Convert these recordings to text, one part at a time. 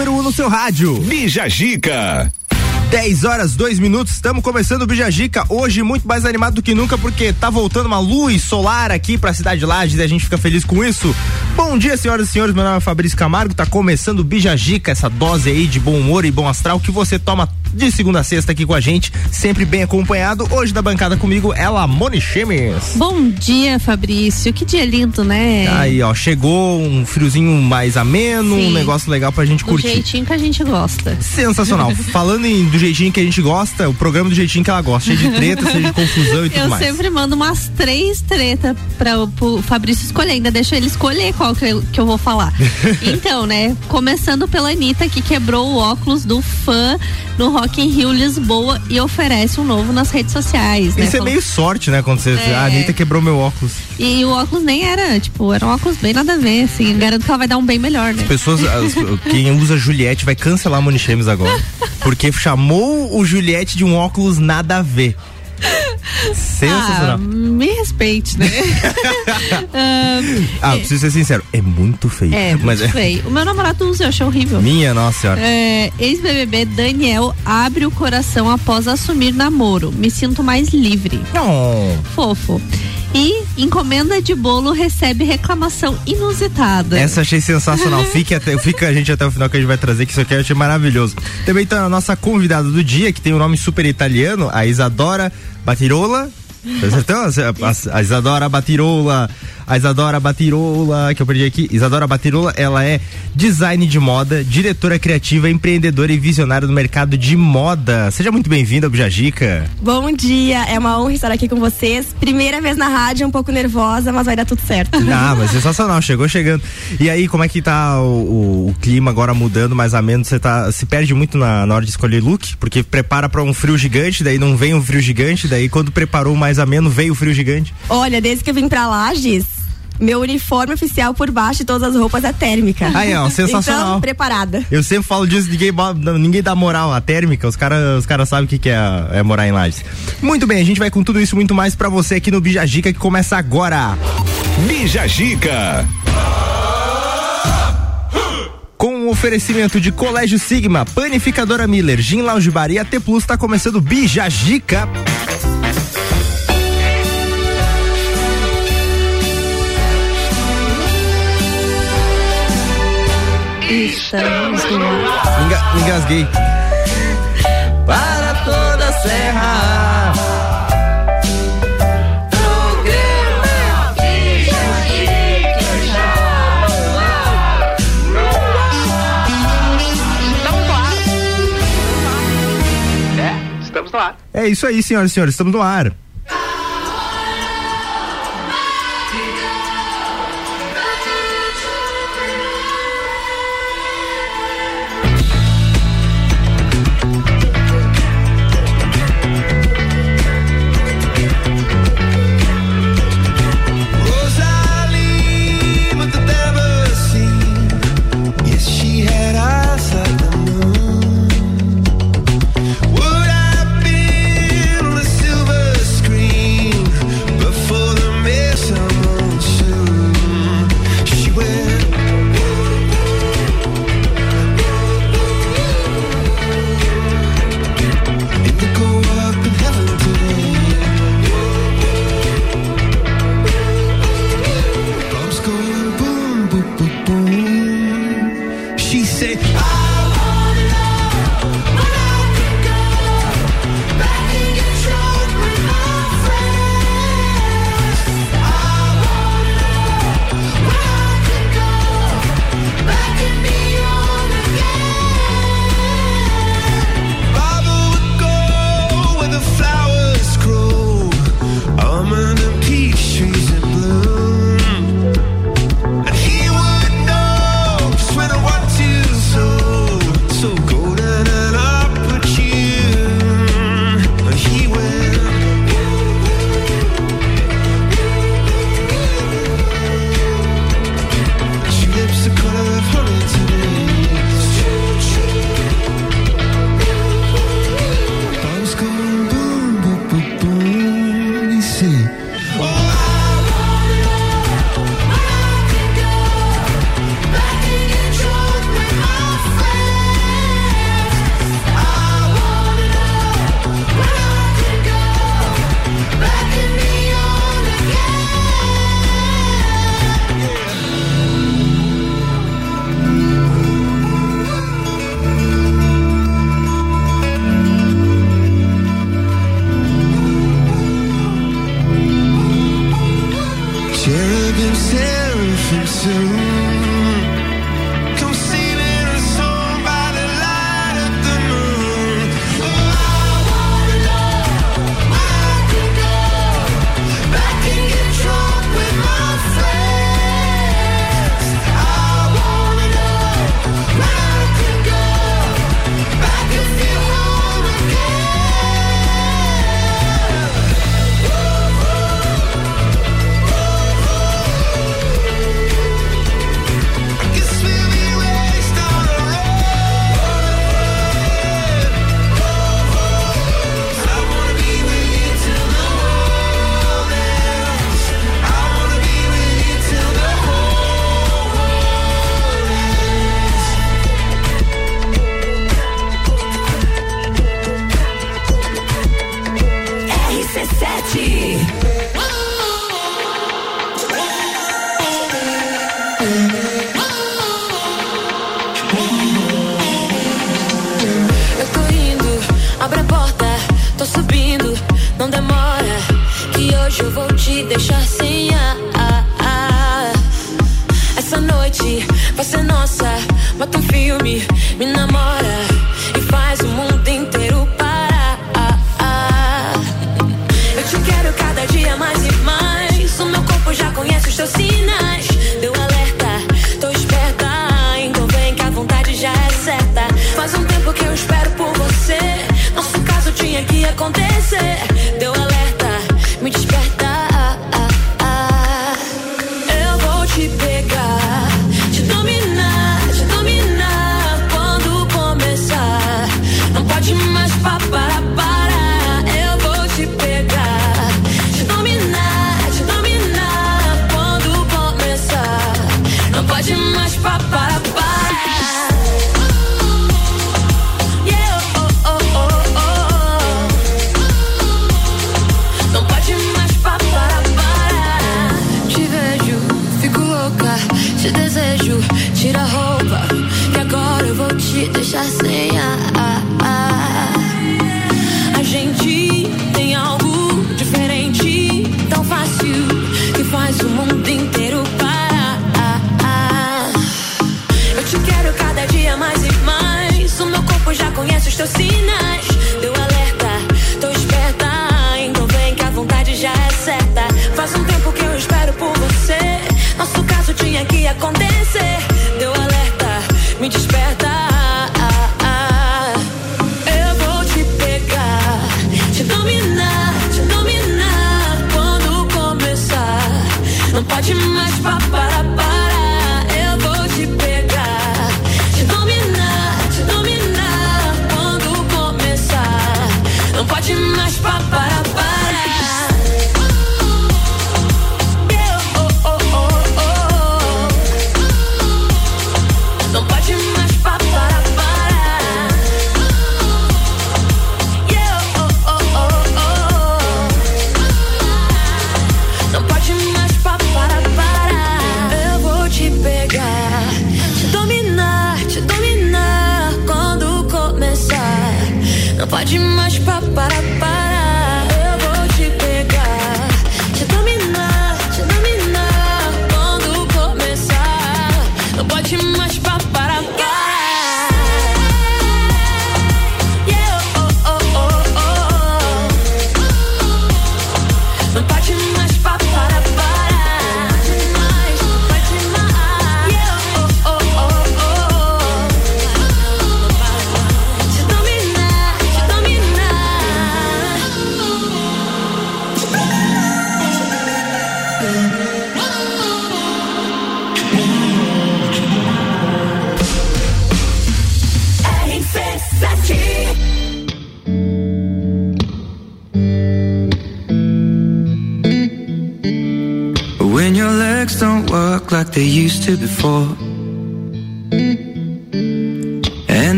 número 1 um no seu rádio. Bija Gica. 10 horas, 2 minutos, estamos começando o Bijagica. Hoje muito mais animado do que nunca, porque tá voltando uma luz solar aqui pra cidade de Lages e a gente fica feliz com isso. Bom dia, senhoras e senhores. Meu nome é Fabrício Camargo. Tá começando o Bijagica, essa dose aí de bom humor e bom astral que você toma de segunda a sexta aqui com a gente, sempre bem acompanhado. Hoje da bancada comigo, ela, Moni Chemes. Bom dia, Fabrício. Que dia lindo, né? Aí, ó, chegou um friozinho mais ameno, Sim. um negócio legal pra gente curtir. Do jeitinho que a gente gosta. Sensacional. Falando em do jeitinho que a gente gosta, o programa do jeitinho que ela gosta, cheio de treta, cheio de confusão e tudo eu mais. Eu sempre mando umas três tretas para o Fabrício escolher, ainda deixa ele escolher qual que eu, que eu vou falar. então, né, começando pela Anitta, que quebrou o óculos do fã no Rock in Rio Lisboa e oferece um novo nas redes sociais, né? Isso é meio sorte, né, quando você, é. a Anitta quebrou meu óculos. E o óculos nem era, tipo, era um óculos bem nada a ver, assim, garanto que ela vai dar um bem melhor, né? As pessoas, as, quem usa Juliette vai cancelar a Moni Chemes agora, porque chamou o Juliette de um óculos nada a ver. Sensacional. Ah, me respeite, né? ah, preciso ser sincero, é muito feio. É, muito mas é feio. É... O meu namorado usa, eu achei horrível. Minha nossa senhora. É, Ex-BBB Daniel abre o coração após assumir namoro. Me sinto mais livre. Oh. Fofo. E encomenda de bolo recebe reclamação inusitada. Essa achei sensacional. Fique até, fica a gente até o final que a gente vai trazer, que isso aqui eu achei maravilhoso. Também tá a nossa convidada do dia, que tem um nome super italiano, a Isadora Batirola. Acertou? A, a Isadora Batirola a Isadora Batirola, que eu perdi aqui. Isadora Batirola, ela é design de moda, diretora criativa, empreendedora e visionária do mercado de moda. Seja muito bem-vinda, Bujajica. Bom dia, é uma honra estar aqui com vocês. Primeira vez na rádio, um pouco nervosa, mas vai dar tudo certo. Ah, mas sensacional, chegou chegando. E aí, como é que tá o, o, clima agora mudando mais ou menos? Você tá, se perde muito na, na hora de escolher look? Porque prepara para um frio gigante, daí não vem um frio gigante, daí quando preparou mais ameno, veio o frio gigante. Olha, desde que eu vim pra Lages, meu uniforme oficial por baixo de todas as roupas é térmica. Aí, ó, sensacional. Então, preparada. Eu sempre falo disso, ninguém, ninguém dá moral. A térmica, os caras os cara sabem o que, que é, é morar em Lages. Muito bem, a gente vai com tudo isso muito mais para você aqui no Bijagica que começa agora. Bijagica. Com o um oferecimento de Colégio Sigma, Panificadora Miller, Gin Lounge Bar e AT Plus, tá começando Bijagica. Estamos no ar. Enga, engasguei. Para toda a serra. Programa Estamos no ar. É, estamos no ar. É isso aí, senhoras e senhores, estamos no ar.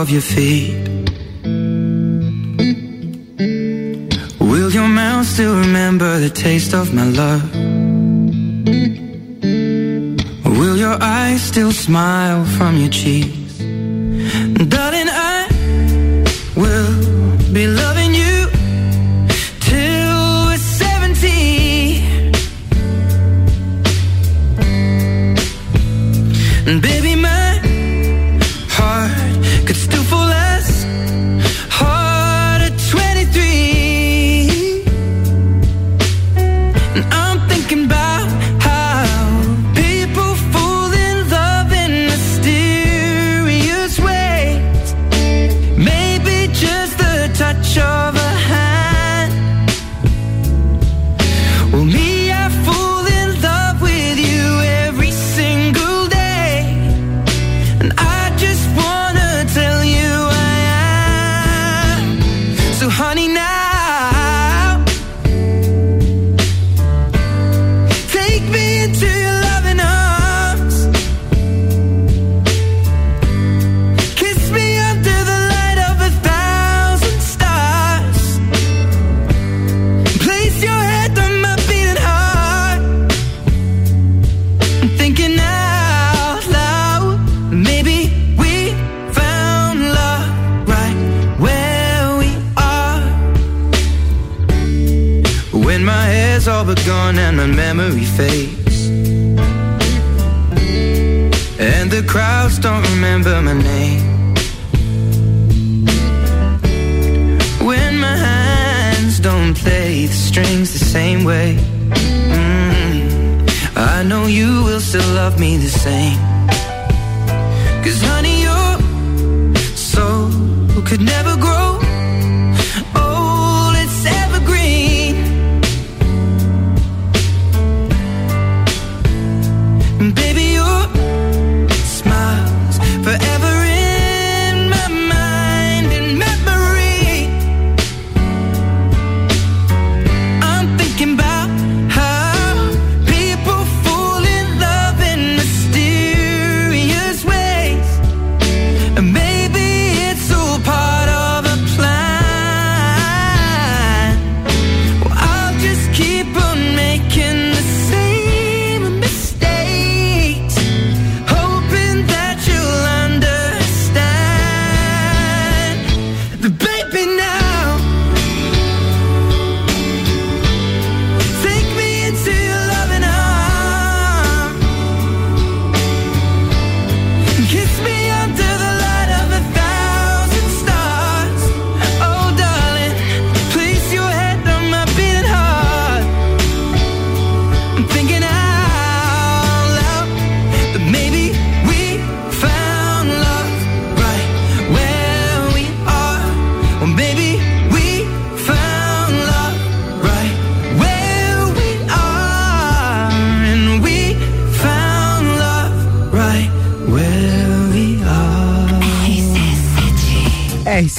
Of your feet.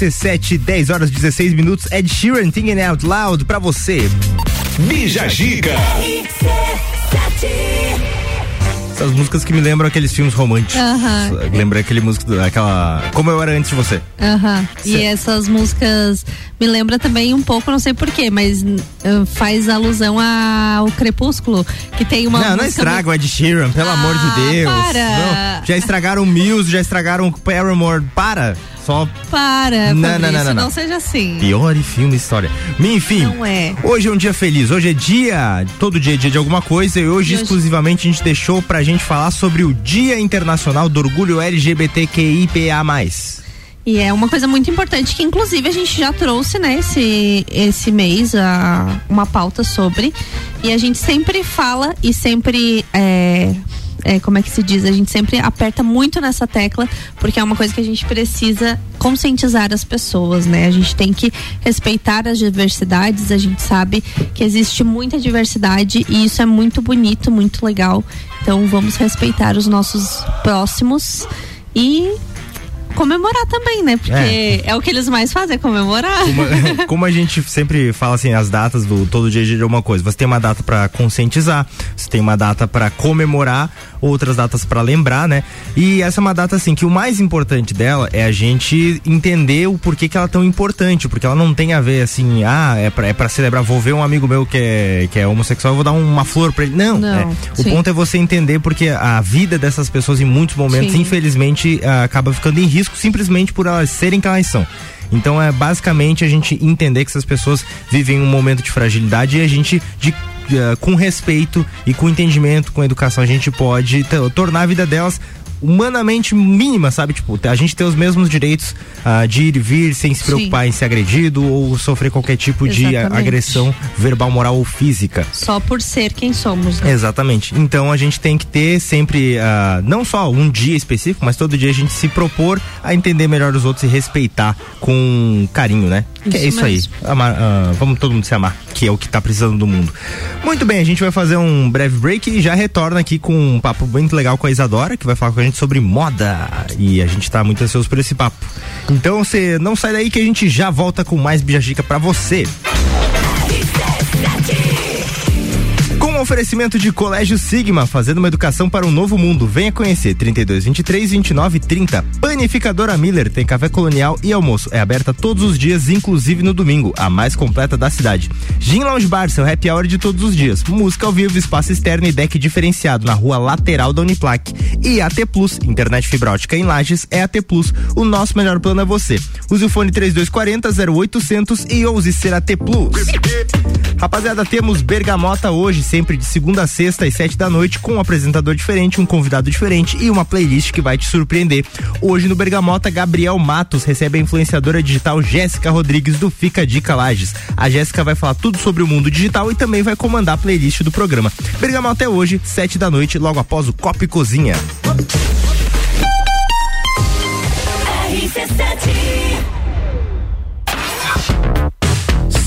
RC7, 10 horas 16 minutos. Ed Sheeran, Thinking Out Loud pra você. Bija Gica. Essas músicas que me lembram aqueles filmes românticos. Aham. Lembra aquele músico, aquela. Como eu era antes de você. E essas músicas me lembra também um pouco, não sei porquê, mas uh, faz alusão ao Crepúsculo, que tem uma não, não estraga o Ed Sheeran, pelo Ah, amor de Deus. para. Não, já estragaram o Muse, já estragaram o Paramore. Para. Só Para, Não, Fabrício, não, não, não, não. seja assim. pior filme história. Enfim, Não é. hoje é um dia feliz. Hoje é dia, todo dia é dia de alguma coisa e hoje E hoje- exclusivamente a gente deixou pra gente falar sobre o Dia Internacional do Orgulho LGBTQIPA+. E é uma coisa muito importante que inclusive a gente já trouxe, né, esse, esse mês a, uma pauta sobre. E a gente sempre fala e sempre é, é, como é que se diz? A gente sempre aperta muito nessa tecla, porque é uma coisa que a gente precisa conscientizar as pessoas, né? A gente tem que respeitar as diversidades, a gente sabe que existe muita diversidade e isso é muito bonito, muito legal. Então vamos respeitar os nossos próximos e comemorar também, né? Porque É. é, o que eles mais fazem, é comemorar. Como, como a gente sempre fala assim, as datas do todo dia de uma coisa. Você tem uma data pra conscientizar, você tem uma data pra comemorar, outras datas pra lembrar, né? E essa é uma data assim que o mais importante dela é a gente entender o porquê que ela é tão importante, porque ela não tem a ver assim, ah, é pra, é pra celebrar, vou ver um amigo meu que é, que é homossexual, eu vou dar uma flor pra ele. Não, Não, é. o ponto é você entender porque a vida dessas pessoas em muitos momentos, Sim. infelizmente, ah, acaba ficando em risco simplesmente por elas serem quem elas são. Então é basicamente a gente entender que essas pessoas vivem um momento de fragilidade e a gente de eh, com respeito e com entendimento, com educação, a gente pode tornar a vida delas humanamente mínima, sabe? Tipo, a gente ter os mesmos direitos ah, de ir e vir sem se preocupar em ser agredido ou sofrer qualquer tipo de Exatamente. agressão verbal, moral ou física. Só por ser quem somos. né? Exatamente. Então a gente tem que ter sempre, ah, não só um dia específico, mas todo dia a gente se propor a entender melhor os outros e respeitar com carinho, né? que é Isso isso aí. mesmo. Amar, ah, vamos todo mundo se amar, que é o que tá precisando do mundo. Muito bem, a gente vai fazer um breve break e já retorna aqui com um papo muito legal com a Isadora, que vai falar com a gente sobre moda. E a gente tá muito ansioso por esse papo. Então você não sai daí que a gente já volta com mais Bijagica pra você. Oferecimento de Colégio Sigma, fazendo uma educação para um novo mundo. Venha conhecer 32 23 29 30. Panificadora Miller tem café colonial e almoço. É aberta todos os dias, inclusive no domingo, a mais completa da cidade. Gin Lounge Bar, seu happy hour de todos os dias. Música ao vivo, espaço externo e deck diferenciado na rua lateral da Uniplac. E AT Plus, internet fibra ótica em Lages é AT Plus. O nosso melhor plano é você. Use o fone 3240 0800 e ouse ser AT Plus. Rapaziada, temos Bergamota hoje, sempre de segunda a sexta às sete da noite, com um apresentador diferente, um convidado diferente e uma playlist que vai te surpreender. Hoje no Bergamota, Gabriel Matos recebe a influenciadora digital Jéssica Rodrigues do Fica Dica Lages. A Jéssica vai falar tudo sobre o mundo digital e também vai comandar a playlist do programa. Bergamota é hoje, sete da noite, logo após o Copo e Cozinha.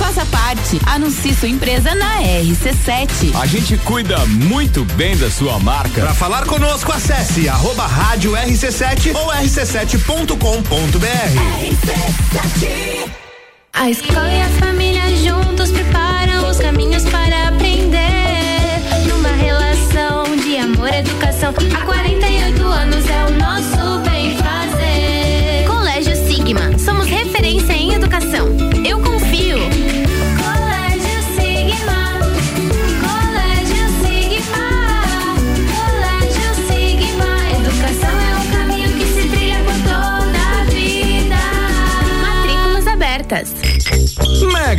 Faça parte. Anuncie sua empresa na RC7. A gente cuida muito bem da sua marca. Para falar conosco, acesse arroba rádio RC7 ou rc7.com.br. RC7. A escola e a família juntos preparam os caminhos para aprender. Numa relação de amor e educação. Há 48 anos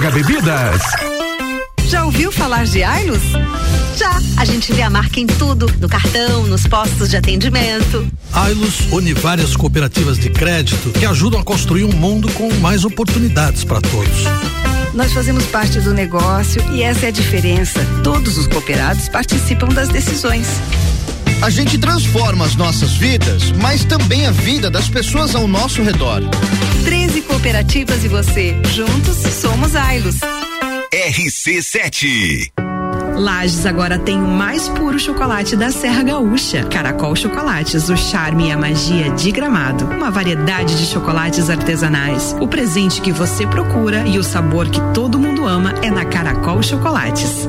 Bebidas. Já ouviu falar de Ailos? Já. A gente vê a marca em tudo, no cartão, nos postos de atendimento. Ailos une várias cooperativas de crédito que ajudam a construir um mundo com mais oportunidades para todos. Nós fazemos parte do negócio e essa é a diferença. Todos os cooperados participam das decisões. A gente transforma as nossas vidas, mas também a vida das pessoas ao nosso redor. 13 cooperativas e você. Juntos somos Ailos. RC7 Lages agora tem o mais puro chocolate da Serra Gaúcha. Caracol Chocolates, o charme e a magia de Gramado. Uma variedade de chocolates artesanais. O presente que você procura e o sabor que todo mundo ama é na Caracol Chocolates.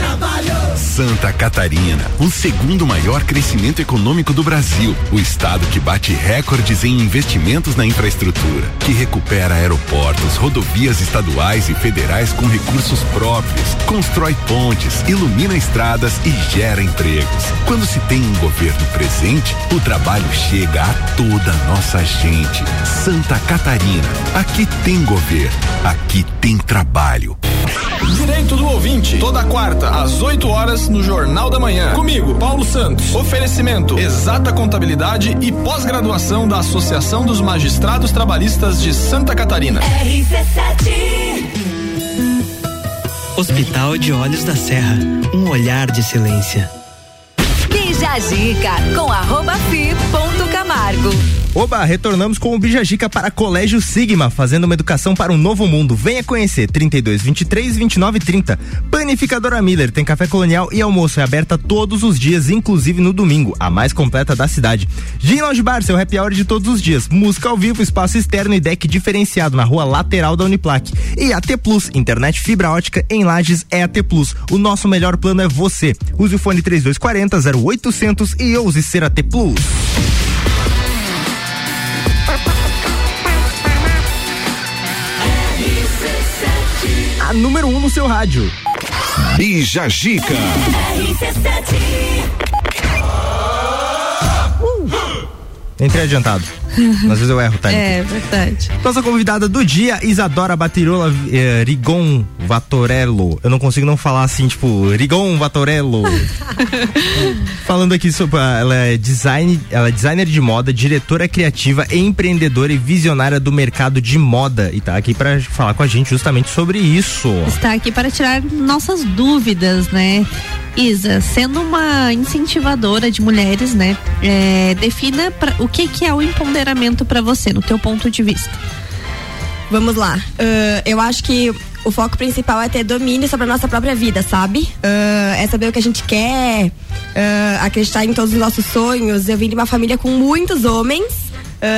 trabalho. Santa Catarina, o segundo maior crescimento econômico do Brasil. O estado que bate recordes em investimentos na infraestrutura, que recupera aeroportos, rodovias estaduais e federais com recursos próprios, constrói pontes, ilumina estradas e gera empregos. Quando se tem um governo presente, o trabalho chega a toda a nossa gente. Santa Catarina, aqui tem governo, aqui tem trabalho. Direito do ouvinte, toda quarta, às 8 horas, no Jornal da Manhã. Comigo, Paulo Santos. Oferecimento: Exata Contabilidade e pós-graduação da Associação dos Magistrados Trabalhistas de Santa Catarina. RC7 Hospital de Olhos da Serra. Um olhar de excelência. Bija Zica com arroba fi ponto Camargo. Oba, retornamos com o Bijagica para Colégio Sigma, fazendo uma educação para um novo mundo. Venha conhecer 32 23 29 30. Panificadora Miller tem café colonial e almoço é aberta todos os dias, inclusive no domingo, a mais completa da cidade. Gin Lounge Bar, seu happy hour de todos os dias. Música ao vivo, espaço externo e deck diferenciado na rua lateral da Uniplac. E AT Plus, internet fibra ótica em Lages é AT Plus. O nosso melhor plano é você. Use o fone 3240 0800 e ouse ser AT Plus. A número 1 um no seu rádio. Bija Gica. Entrei adiantado. Às vezes eu erro, tá? É, verdade. Nossa convidada do dia, Isadora Batirola eh, Rigon Vatorello. Eu não consigo não falar assim, tipo, Rigon Vatorello. Falando aqui sobre. Ela é, design, ela é designer de moda, diretora criativa, empreendedora e visionária do mercado de moda. E tá aqui para falar com a gente justamente sobre isso. Está aqui para tirar nossas dúvidas, né? Isa, sendo uma incentivadora de mulheres, né? É, defina pra, o que, que é o empoderamento para você, no teu ponto de vista. Vamos lá. Uh, eu acho que o foco principal é ter domínio sobre a nossa própria vida, sabe? Uh, é saber o que a gente quer, uh, acreditar em todos os nossos sonhos. Eu vim de uma família com muitos homens,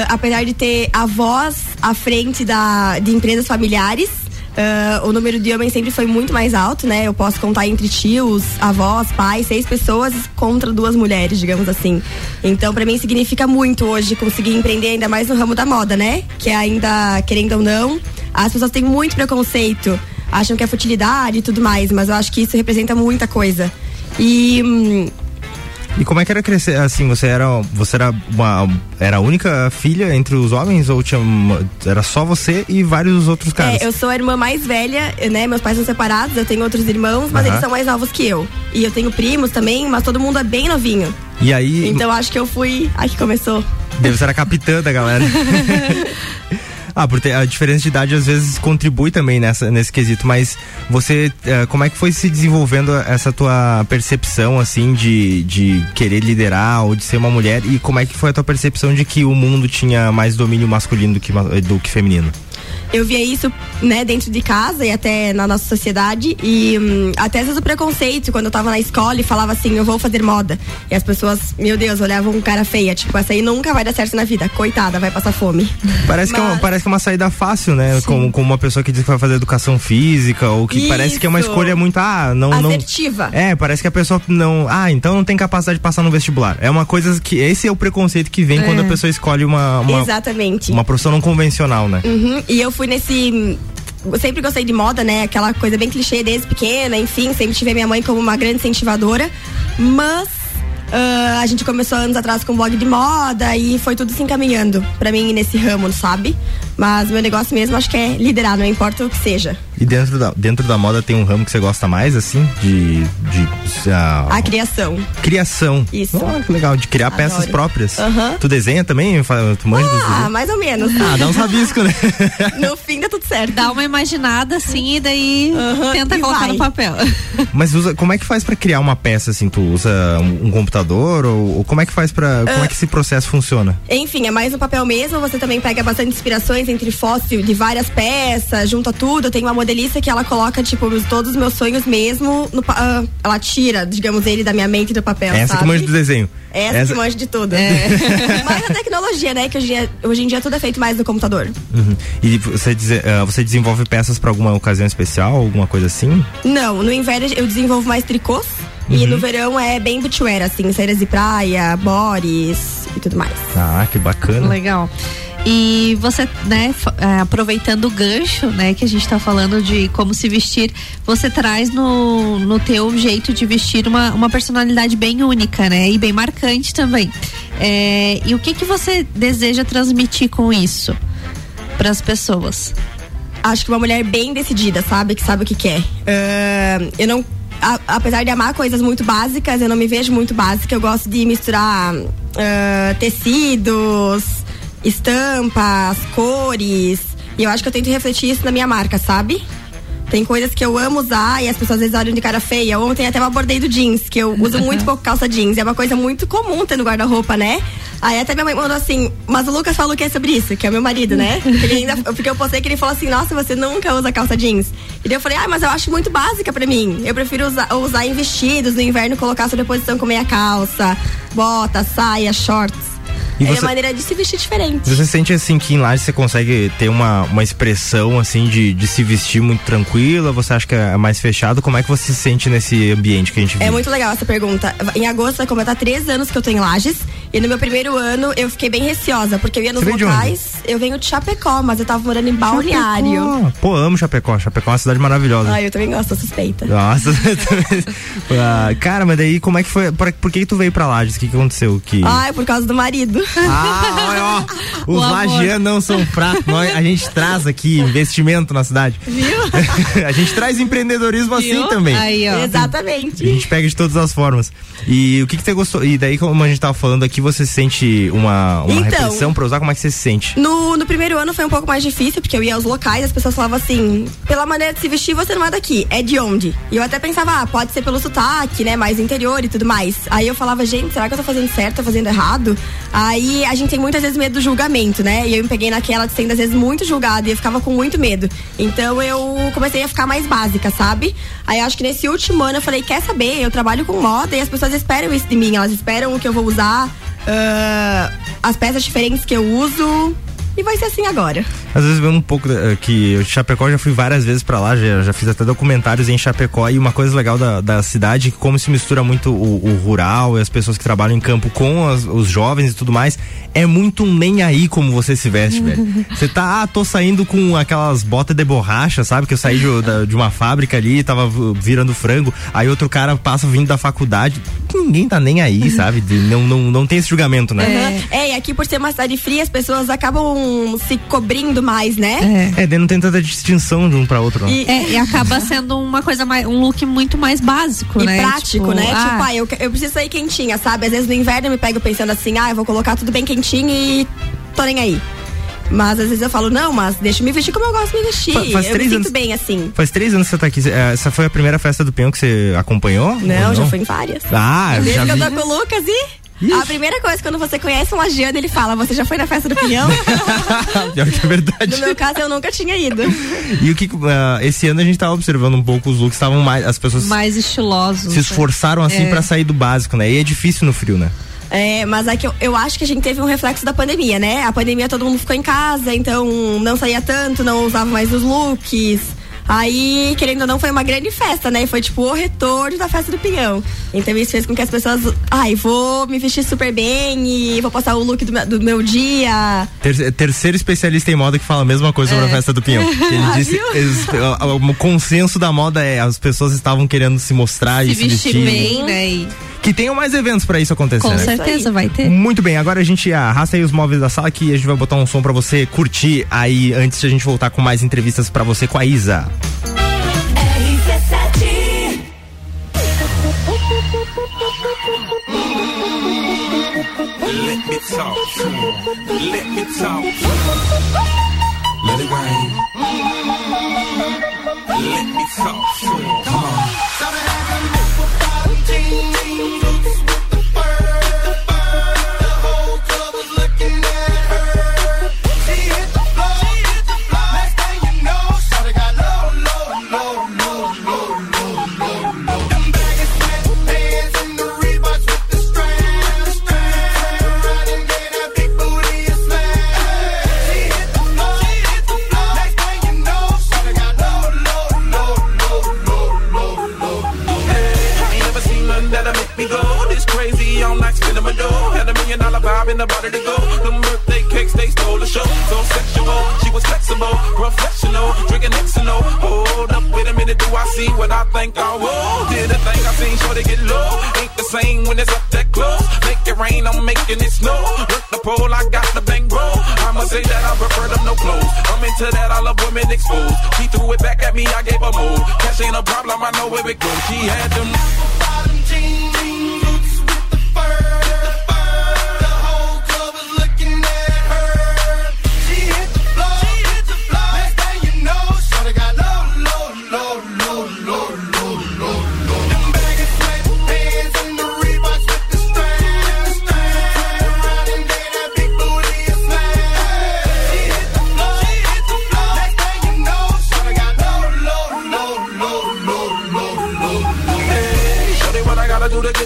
apesar de ter avós à frente da, de empresas familiares. Uh, o número de homens sempre foi muito mais alto, né? Eu posso contar entre tios, avós, pais, seis pessoas contra duas mulheres, digamos assim. Então, para mim significa muito hoje conseguir empreender ainda mais no ramo da moda, né? Que é ainda, querendo ou não, as pessoas têm muito preconceito, acham que é futilidade e tudo mais, mas eu acho que isso representa muita coisa. E hum, e como é que era crescer assim? Você era você era uma era a única filha entre os homens ou tinha uma, era só você e vários outros caras? É, eu sou a irmã mais velha, né? Meus pais são separados, eu tenho outros irmãos, mas eles são mais novos que eu. E eu tenho primos também, mas todo mundo é bem novinho. E aí? Então acho que eu fui a que começou. Deve ser a capitã da galera. Ah, porque a diferença de idade às vezes contribui também nessa, nesse quesito, mas você, uh, como é que foi se desenvolvendo essa tua percepção, assim, de, de querer liderar ou de ser uma mulher e como é que foi a tua percepção de que o mundo tinha mais domínio masculino do que, do que feminino? Eu via isso, né, dentro de casa e até na nossa sociedade. E hum, até às vezes o preconceito, quando eu tava na escola e falava assim, eu vou fazer moda. E as pessoas, meu Deus, olhavam com cara feia. Tipo, essa aí nunca vai dar certo na vida. Coitada, vai passar fome. Parece, Mas... que, é uma, parece que é uma saída fácil, né? Como, como uma pessoa que diz que vai fazer educação física, ou que isso. parece que é uma escolha muito, ah, não. Assertiva. Não, é, parece que a pessoa não. Ah, então não tem capacidade de passar no vestibular. É uma coisa que. Esse é o preconceito que vem é. quando a pessoa escolhe uma, uma. Exatamente. Uma profissão não convencional, né? Uhum. E eu fui nesse eu sempre gostei de moda, né? Aquela coisa bem clichê desde pequena, enfim, sempre tive minha mãe como uma grande incentivadora. Mas Uh, a gente começou anos atrás com um blog de moda e foi tudo se encaminhando para mim nesse ramo, sabe? Mas meu negócio mesmo acho que é liderar, não importa o que seja. E dentro da, dentro da moda tem um ramo que você gosta mais, assim? De. de uh, a criação. Criação. Isso. Oh, que legal, de criar Adoro. peças próprias. Uhum. Tu desenha também? Tu manja ah, mais ou menos. Ah, dá uns rabiscos, né? no fim dá tudo certo. Dá uma imaginada assim e daí uhum, tenta e colocar vai. no papel. Mas usa, como é que faz para criar uma peça assim? Tu usa um, um computador ou, ou, como é que faz para uh, como é que esse processo funciona? Enfim, é mais no papel mesmo. Você também pega bastante inspirações entre fóssil de várias peças, junta tudo. Eu tenho uma modelista que ela coloca, tipo, todos os meus sonhos mesmo. No, uh, ela tira, digamos, ele da minha mente do papel. Essa sabe? que manja do desenho. Essa, Essa... que manja de tudo. É. Mas a tecnologia, né? Que hoje, hoje em dia tudo é feito mais no computador. Uhum. E você, uh, você desenvolve peças para alguma ocasião especial, alguma coisa assim? Não, no inverno eu desenvolvo mais tricôs. Uhum. E no verão é bem bootwear, assim, saídas de praia, bores e tudo mais. Ah, que bacana. Legal. E você, né, é, aproveitando o gancho, né, que a gente está falando de como se vestir, você traz no, no teu jeito de vestir uma, uma personalidade bem única, né, e bem marcante também. É, e o que que você deseja transmitir com isso para as pessoas? acho que uma mulher bem decidida, sabe? Que sabe o que quer. Uh, eu não. A, apesar de amar coisas muito básicas, eu não me vejo muito básica. Eu gosto de misturar uh, tecidos, estampas, cores. E eu acho que eu tento refletir isso na minha marca, sabe? Tem coisas que eu amo usar e as pessoas às vezes olham de cara feia. Ontem até eu abordei do jeans, que eu uso muito pouco calça jeans. É uma coisa muito comum ter no guarda-roupa, né? Aí até minha mãe mandou assim, mas o Lucas falou que é sobre isso, que é o meu marido, né? Ele ainda, porque eu postei que ele falou assim, nossa, você nunca usa calça jeans. E daí eu falei, ah, mas eu acho muito básica pra mim. Eu prefiro usar, usar em vestidos, no inverno colocar sobre posição com meia calça, bota, saia, shorts. E é você, a maneira de se vestir diferente. Você sente assim que em Lages você consegue ter uma, uma expressão assim de, de se vestir muito tranquila? Você acha que é mais fechado? Como é que você se sente nesse ambiente que a gente vive? É muito legal essa pergunta. Em agosto vai completar três anos que eu tô em Lages. E no meu primeiro ano eu fiquei bem receosa, porque eu ia nos locais. Eu venho de Chapecó, mas eu tava morando em Balneário. Chapecó. Pô, amo Chapecó. Chapecó é uma cidade maravilhosa. Ah, eu também gosto, suspeita. Nossa, ah, cara, mas daí como é que foi? Por, por que tu veio pra Lages? O que, que aconteceu? Que... Ah, é por causa do marido. Ah, ó, os lagianos não são fracos. Nós, a gente traz aqui investimento na cidade. Viu? a gente traz empreendedorismo assim Viu? assim também. Aí, ó. Exatamente. A gente pega de todas as formas. E o que, que você gostou? E daí, como a gente tava falando aqui, você sente uma, uma então, repressão pra usar? Como é que você se sente? No, no primeiro ano foi um pouco mais difícil, porque eu ia aos locais, as pessoas falavam assim: pela maneira de se vestir, você não é daqui, é de onde? E eu até pensava, ah, pode ser pelo sotaque, né? Mais interior e tudo mais. Aí eu falava, gente, será que eu tô fazendo certo, tô fazendo errado? Aí a gente tem muitas vezes medo do julgamento, né? E eu me peguei naquela de sendo às vezes muito julgada e eu ficava com muito medo. Então eu comecei a ficar mais básica, sabe? Aí acho que nesse último ano eu falei, quer saber? Eu trabalho com moda e as pessoas esperam isso de mim, elas esperam o que eu vou usar, uh, as peças diferentes que eu uso. E vai ser assim agora. Às vezes vem um pouco uh, que Chapecó já fui várias vezes para lá, já, já fiz até documentários em Chapecó e uma coisa legal da, da cidade como se mistura muito o, o rural e as pessoas que trabalham em campo com as, os jovens e tudo mais. É muito nem aí como você se veste, velho. Você tá, ah, tô saindo com aquelas botas de borracha, sabe? Que eu saí de, da, de uma fábrica ali, tava virando frango, aí outro cara passa vindo da faculdade. Ninguém tá nem aí, sabe? De, não, não, não tem esse julgamento, né? É. é, e aqui por ser uma cidade fria, as pessoas acabam se cobrindo mais, né? É, é daí não tem tanta distinção de um pra outro. E, é, e acaba sendo uma coisa mais, um look muito mais básico, e né? prático, tipo, né? Ah. Tipo, ah, eu, eu preciso sair quentinha, sabe? Às vezes no inverno eu me pego pensando assim, ah, eu vou colocar tudo bem quentinho e tô nem aí. Mas às vezes eu falo, não, mas deixa eu me vestir como eu gosto de me vestir. Faz, faz eu me sinto bem assim. Faz três anos que você tá aqui. É, essa foi a primeira festa do Pinhão que você acompanhou? Não, não? já foi em várias. Ah, Desde já que vi. eu tô com o Lucas e Ixi. A primeira coisa, quando você conhece um lagiano, ele fala: Você já foi na festa do pinhão? Pior que é verdade. No meu caso, eu nunca tinha ido. E o que. Uh, esse ano a gente tava observando um pouco os looks, estavam mais. As pessoas. Mais estilosos. Se esforçaram assim é. para sair do básico, né? E é difícil no frio, né? É, mas é que eu, eu, acho que a gente teve um reflexo da pandemia, né? A pandemia todo mundo ficou em casa, então não saía tanto, não usava mais os looks. Aí, querendo ou não, foi uma grande festa, né? E foi tipo o retorno da festa do Pinhão. Então isso fez com que as pessoas, ai, vou me vestir super bem e vou passar o look do meu, do meu dia. Ter, terceiro especialista em moda que fala a mesma coisa é. sobre a festa do Pinhão. Ele ah, disse, o, o, consenso da moda é as pessoas estavam querendo se mostrar se e se vestir. bem, né? E que tenham mais eventos para isso acontecer. Com né? certeza vai ter. Muito bem, agora a gente arrasta aí os móveis da sala que a gente vai botar um som para você curtir aí antes de a gente voltar com mais entrevistas para você com a Isa. Let me talk Let me talk Let it rain. Let me talk Come on. In the to go. Them birthday cakes, they stole the show. So sexual, she was flexible, professional, drinking Xano. Hold up, wait a minute, do I see what I think I will? Did the thing I seen, sure they get low. Ain't the same when it's up that close. Make it rain, I'm making it snow. Work the pole, I got the bang bro. I'ma say that I prefer them no clothes. I'm into that, I love women exposed. She threw it back at me, I gave her more. Cash ain't a problem, I know where it goes. She had them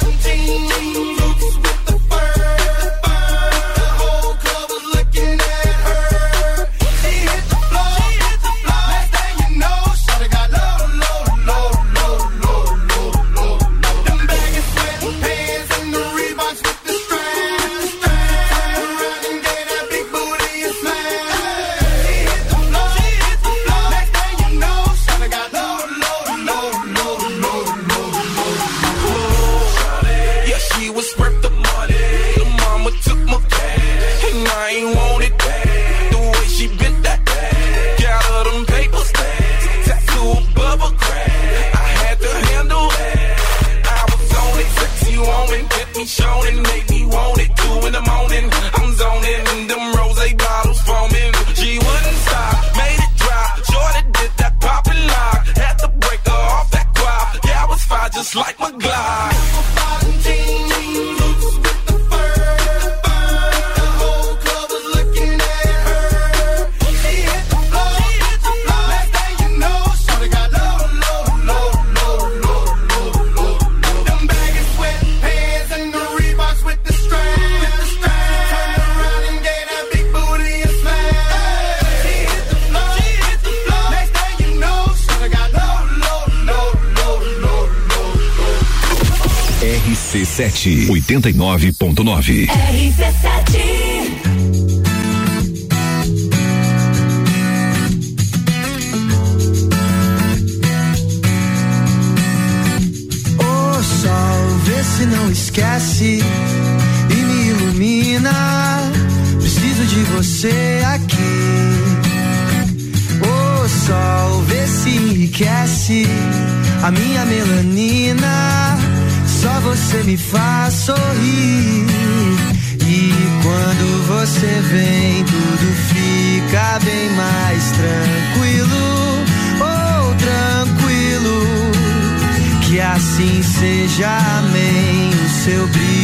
Seventeen boots with the fur. 89.9. RC7 seja, amém. O seu brilho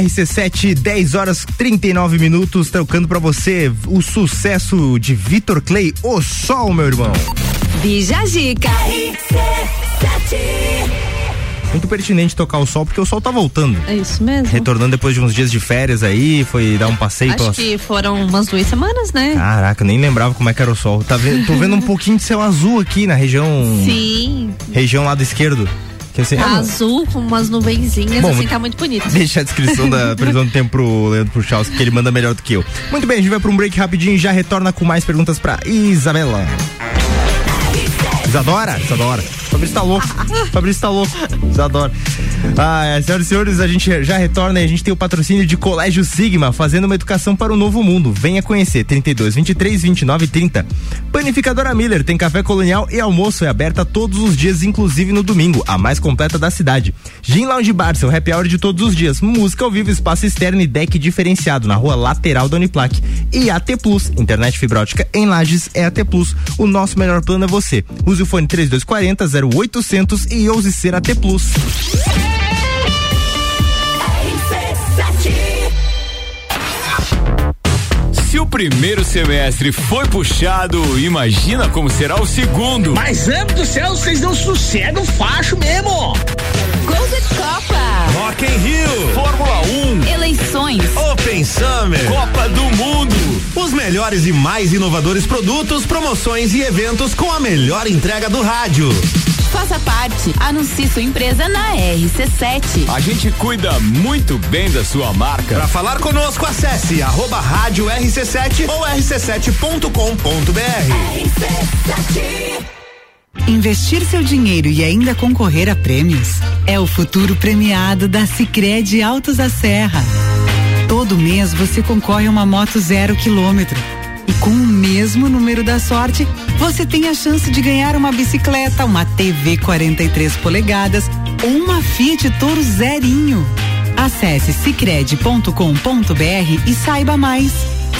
RC7, 10 horas 39 minutos, trocando pra você o sucesso de Vitor Clay, O Sol, meu irmão. Bija Zica. Muito pertinente tocar o sol, porque o sol tá voltando. É isso mesmo. Retornando depois de uns dias de férias aí, foi dar um passeio Acho pelas. que foram umas duas semanas, né? Caraca, nem lembrava como é que era o sol. Tá vendo, tô vendo um pouquinho de céu azul aqui na região. Sim. Região lado esquerdo. Assim, Tá azul com umas nuvenzinhas, Bom, assim, tá muito bonito. Deixa a descrição da previsão do tempo pro Leandro Puchalski, que ele manda melhor do que eu. Muito bem, a gente vai pra um break rapidinho e já retorna com mais perguntas pra Isabela. Isadora? Isadora. Fabrício tá louco. Fabrício tá louco. Isadora. Ah, é, senhoras e senhores, a gente já retorna e a gente tem o patrocínio de Colégio Sigma, fazendo uma educação para o novo mundo. Venha conhecer, 32, 23, 29 e 30. Panificadora Miller tem café colonial e almoço é aberta todos os dias, inclusive no domingo, a mais completa da cidade. Gin Lounge Bar, seu happy hour de todos os dias. Música ao vivo, espaço externo e deck diferenciado na rua lateral da Uniplac. E AT Plus, internet fibra ótica em Lages é AT Plus. O nosso melhor plano é você. Use o fone 3240 0800 e ouse ser AT Plus. Se o primeiro semestre foi puxado, imagina como será o segundo. Mas, amo do céu, vocês não sossegam facho mesmo. Golden Copa. Rock in Rio. Fórmula 1. Eleições. Open Summer. Copa do Mundo. Os melhores e mais inovadores produtos, promoções e eventos com a melhor entrega do rádio. Faça parte. Anuncie sua empresa na RC7. A gente cuida muito bem da sua marca. Para falar conosco, acesse arroba rádio RC7 ou rc7.com.br. Investir seu dinheiro e ainda concorrer a prêmios é o futuro premiado da Sicredi Altos da Serra. Todo mês você concorre a uma moto zero quilômetro. E com o mesmo número da sorte, você tem a chance de ganhar uma bicicleta, uma TV 43 polegadas ou uma Fiat Toro zerinho. Acesse cicred.com.br e saiba mais.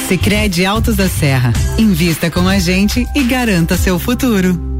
Sicredi Altos da Serra. Invista com a gente e garanta seu futuro.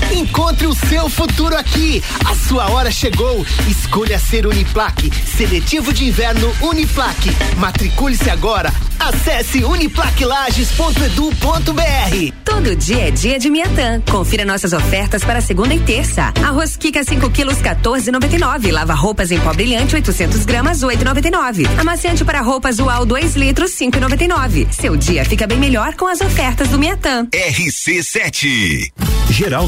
Encontre o seu futuro aqui. A sua hora chegou. Escolha ser Uniplaque. Seletivo de inverno Uniplaque. Matricule-se agora. Acesse uniplaquilages.edu.br. Todo dia é dia de Miatã. Confira nossas ofertas para segunda e terça. Arroz Kika 5 quilos 14,99. Lava roupas em pó brilhante 800 gramas 8,99. Amaciante para roupas UAL 2 litros 5,99. Seu dia fica bem melhor com as ofertas do Miatã. RC7. Geral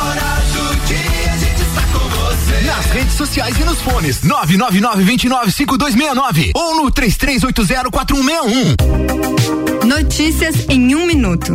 Nas redes sociais e nos fones. 999-295269 ou no 33804161. Notícias em um minuto.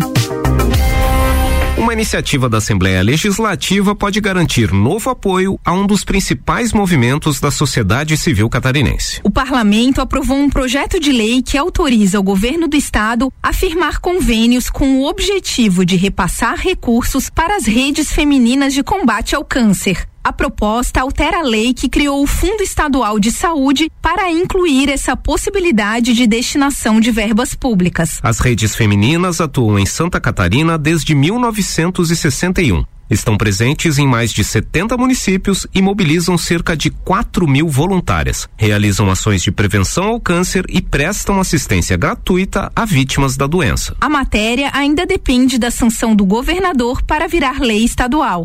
Uma iniciativa da Assembleia Legislativa pode garantir novo apoio a um dos principais movimentos da sociedade civil catarinense. O parlamento aprovou um projeto de lei que autoriza o governo do estado a firmar convênios com o objetivo de repassar recursos para as redes femininas de combate ao câncer. A proposta altera a lei que criou o Fundo Estadual de Saúde para incluir essa possibilidade de destinação de verbas públicas. As redes femininas atuam em Santa Catarina desde 1961. Estão presentes em mais de 70 municípios e mobilizam cerca de 4 mil voluntárias. Realizam ações de prevenção ao câncer e prestam assistência gratuita a vítimas da doença. A matéria ainda depende da sanção do governador para virar lei estadual.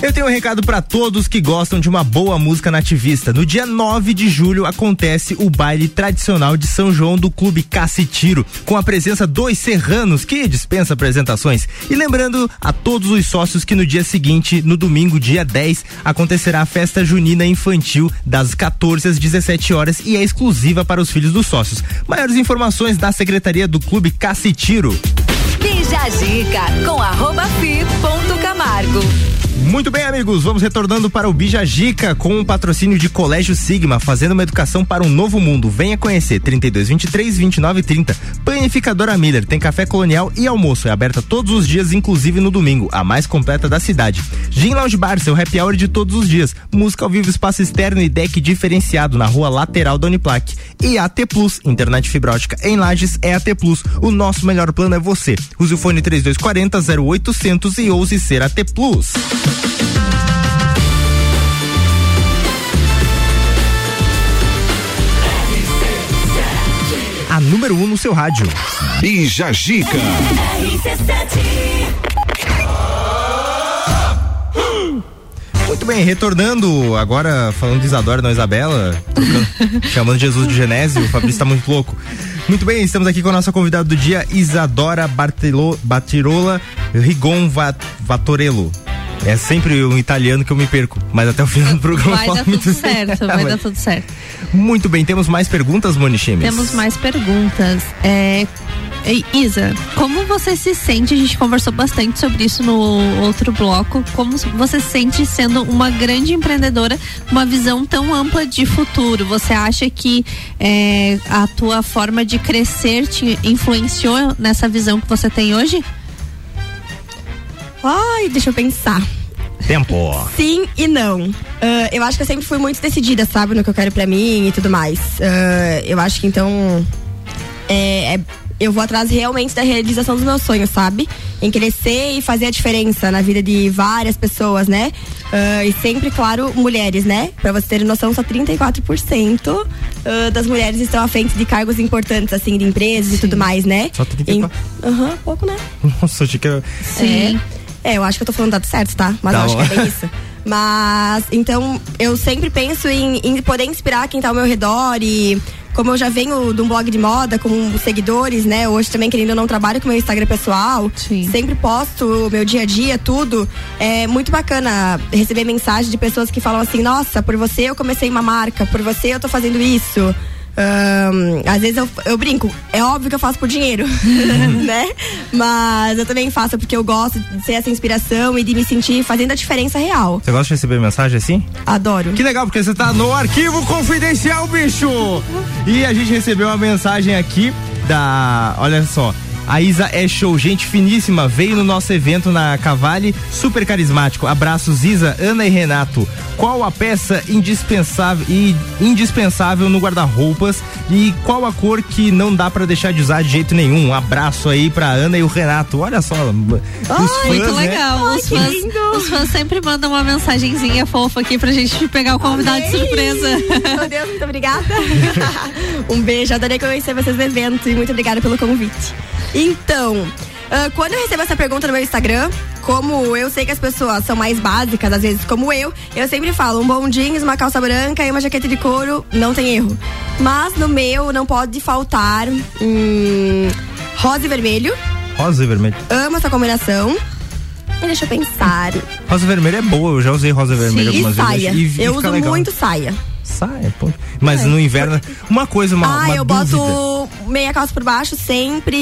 Eu tenho um recado para todos que gostam de uma boa música nativista. No dia 9 de julho acontece o baile tradicional de São João do Clube Cacitiro, com a presença dos serranos, que dispensa apresentações. E lembrando a todos os sócios que no dia seguinte, no domingo, dia 10, acontecerá a festa junina infantil das 14 às 17 horas e é exclusiva para os filhos dos sócios. Maiores informações da Secretaria do Clube Cacitiro. Bija a dica com arroba fi ponto Camargo. Muito bem, amigos, vamos retornando para o Bijagica com o patrocínio de Colégio Sigma, fazendo uma educação para um novo mundo. Venha conhecer 32 23 29 30. Panificadora Miller tem café colonial e almoço. É aberta todos os dias, inclusive no domingo, a mais completa da cidade. Gin Lounge Bar, seu happy hour de todos os dias. Música ao vivo, espaço externo e deck diferenciado na rua lateral da Uniplac. E AT Plus, internet fibra ótica em Lages é AT Plus. O nosso melhor plano é você. Use o fone 3240 0800 e ouse ser AT Plus. A número 1 um no seu rádio. Bija Gica. Muito bem, retornando agora falando de Isadora, não Isabela, trocando- chamando Jesus de Genésio, o Fabrício tá muito louco. Muito bem, estamos aqui com a nossa convidada do dia, Isadora Bartelo, Batirola Rigon Va- Vatorello. É sempre um italiano que eu me perco, mas até o final do programa eu Vai falo dar muito tudo certo, vai dar tudo certo. Muito bem, temos mais perguntas, Moni Chimes? Temos mais perguntas. É, Ei, Isa, como você se sente? A gente conversou bastante sobre isso no outro bloco. Como você se sente sendo uma grande empreendedora, uma visão tão ampla de futuro? Você acha que é, a tua forma de crescer te influenciou nessa visão que você tem hoje? Ai, deixa eu pensar. Tempo. Sim e não. Ah, eu acho que eu sempre fui muito decidida, sabe, no que eu quero pra mim e tudo mais. Ah, eu acho que então. é- é- eu vou atrás realmente da realização dos meus sonhos, sabe? Em crescer e fazer a diferença na vida de várias pessoas, né? Ah, e sempre, claro, mulheres, né? Pra você ter noção, só 34% ah, das mulheres estão à frente de cargos importantes, assim, de empresas e tudo mais, né? Só 34? Em- Aham, pouco, né? Nossa, achei que era... Sim. É, eu acho que eu tô falando dado certo, tá? Mas Tá eu acho que é bem isso. Mas, então, eu sempre penso em, em poder inspirar quem tá ao meu redor e como eu já venho de um blog de moda com seguidores, né? Hoje também, querendo ou não, trabalho com meu Instagram pessoal. Sempre posto o meu dia a dia, tudo. É muito bacana receber mensagem de pessoas que falam assim, nossa, por você eu comecei uma marca, por você eu tô fazendo isso. Ahn, às vezes eu, eu brinco, é óbvio que eu faço por dinheiro, né? Mas eu também faço porque eu gosto de ser essa inspiração e de me sentir fazendo a diferença real. Você gosta de receber mensagem assim? Adoro. Que legal, porque você tá no arquivo confidencial, bicho! E a gente recebeu uma mensagem aqui da. Olha só. A Isa é show, gente finíssima, veio no nosso evento na Cavale, super carismático. Abraços Isa, Ana e Renato. Qual a peça indispensável e indispensável no guarda-roupas e qual a cor que não dá pra deixar de usar de jeito nenhum? Um abraço aí pra Ana e o Renato. Olha só, os Ai, fãs, que né? legal. Ai, os, que fãs, lindo. os fãs sempre mandam uma mensagenzinha fofa aqui pra gente pegar o convidado de surpresa. Meu Deus, muito obrigada. um beijo, adorei conhecer vocês no evento e muito obrigada pelo convite. Então, ah, quando eu recebo essa pergunta no meu Instagram, como eu sei que as pessoas são mais básicas, às vezes, como eu, eu sempre falo: um bom jeans, uma calça branca e uma jaqueta de couro, não tem erro. Mas no meu não pode faltar hum, rosa e vermelho. Rosa e vermelho. Amo essa combinação. E deixa eu pensar. Rosa e vermelho é boa, eu já usei rosa e vermelho e algumas saia. vezes. e- e eu fica uso legal. muito saia. Saia, pô. Mas no inverno, uma coisa, uma, ah, uma eu dúvida. boto meia calça por baixo sempre.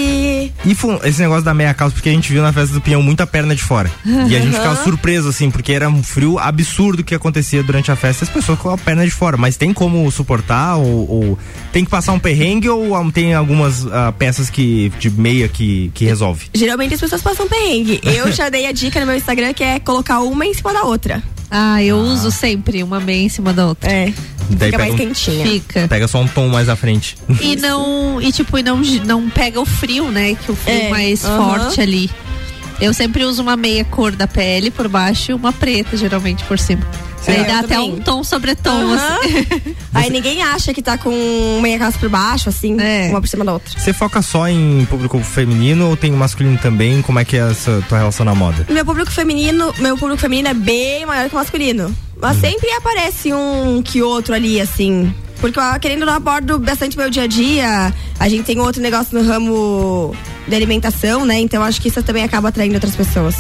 E esse negócio da meia calça, porque a gente viu na festa do Pinhão muita perna de fora. E a gente ficava surpreso, assim, porque era um frio absurdo que acontecia durante a festa e as pessoas com a perna de fora. Mas tem como suportar? Ou, ou tem que passar um perrengue ou ah, tem algumas ah, peças que, de meia que, que resolve? Geralmente as pessoas passam perrengue. Eu já dei a dica no meu Instagram que é colocar uma em cima da outra. Ah, eu uso sempre uma meia em cima da outra. É. Daí Fica pega mais um- quentinha. Fica. Pega só um tom mais à frente. E não, e tipo, e não, não pega o frio, né? Que o frio É, mais aham. forte ali. Eu sempre uso uma meia cor da pele por baixo e uma preta, geralmente, por cima. Aí É, dá até também. um tom sobre tom. Assim. Aí ninguém acha que tá com meia calça por baixo, assim, É. uma por cima da outra. Você foca só em público feminino ou tem masculino também? Como é que é essa tua relação na moda? Meu público feminino, meu público feminino é bem maior que o masculino. Mas sempre aparece um que outro ali, assim. Porque eu, querendo ou não abordo bastante meu dia a dia. A gente tem outro negócio no ramo de alimentação, né? Então acho que isso também acaba atraindo outras pessoas.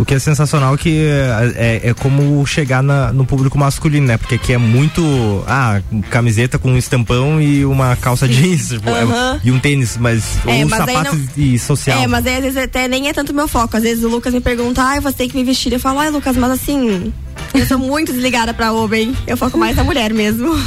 O que é sensacional que é, é- é como chegar na- no público masculino, né? Porque aqui é muito. Ah, camiseta com um estampão e uma calça jeans tipo, é- Aham. e um tênis, mas. É, ou mas aí sapato não- e social. É, mas aí às vezes até nem é tanto meu foco. Às vezes o Lucas me pergunta, ai, você tem que me vestir. Eu falo, ai, Lucas, mas assim, eu sou muito desligada pra homem. Eu foco mais na mulher mesmo.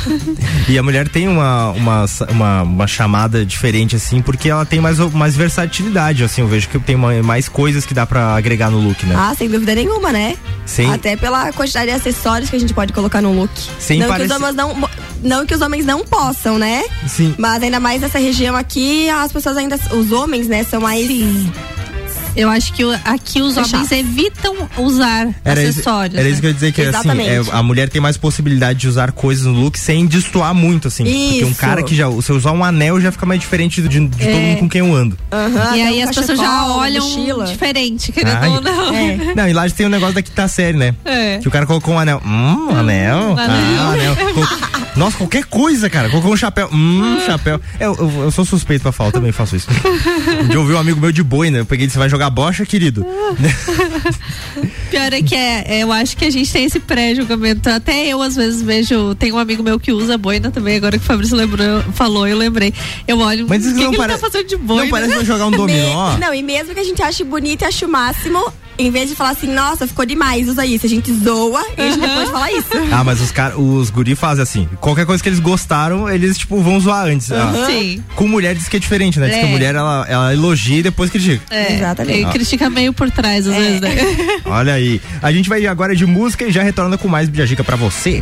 E a mulher tem uma, uma, uma, uma chamada diferente, assim, porque ela tem mais, mais versatilidade, assim. Eu vejo que tem mais coisas que dá pra agregar no look, né? Ah, sem dúvida nenhuma, né? Sim. Até pela quantidade de acessórios que a gente pode colocar no look. Sem não, parecer- que os homens não, não que os homens não possam, né? Sim. Mas ainda mais nessa região aqui, as pessoas ainda. Os homens, né, são mais. Eu acho que aqui os Fechado. homens evitam usar Era isso, acessórios. era isso que eu ia dizer, que assim, é, a mulher tem mais possibilidade de usar coisas no look sem destoar muito, assim. Porque um Isso. cara que já, se eu usar um anel, já fica mais diferente de, de todo É. mundo com quem eu ando. E aí um as pessoas já olham mochila. diferente, querendo Ai. ou não. É. Não, e lá tem o negócio da quinta série, né? É. Que o cara colocou um anel. Hum, anel. anel. Ah, anel. Nossa, qualquer coisa, cara. Colocou um chapéu. Hum, chapéu. Eu, eu, eu sou suspeito pra falar, eu também faço isso. De ouvir um amigo meu de boi, né? Eu peguei e disse, vai jogar bocha, querido? Pior é que é, é, eu acho que a gente tem esse pré-julgamento. Até eu, às vezes, vejo. Tem um amigo meu que usa boina também, agora que o Fabrício lembrou, falou, eu lembrei. Eu olho. Mas o isso que, não que pare- ele tá fazendo de boina? Não parece jogar um dominó? Me- Não, e mesmo que a gente ache bonito e ache o máximo, em vez de falar assim, nossa, ficou demais, usa isso. A gente zoa e a gente não pode falar isso. Ah, mas os caras, os guri fazem assim. Qualquer coisa que eles gostaram, eles, tipo, vão zoar antes. Ah, Sim. Com mulher diz que é diferente, né? Diz que a É. mulher, ela, ela elogia e depois critica. É, Exatamente. Ele Ah. critica meio por trás, às vezes, né? Olha aí. A gente vai agora de música e já retorna com mais Bijagica pra você.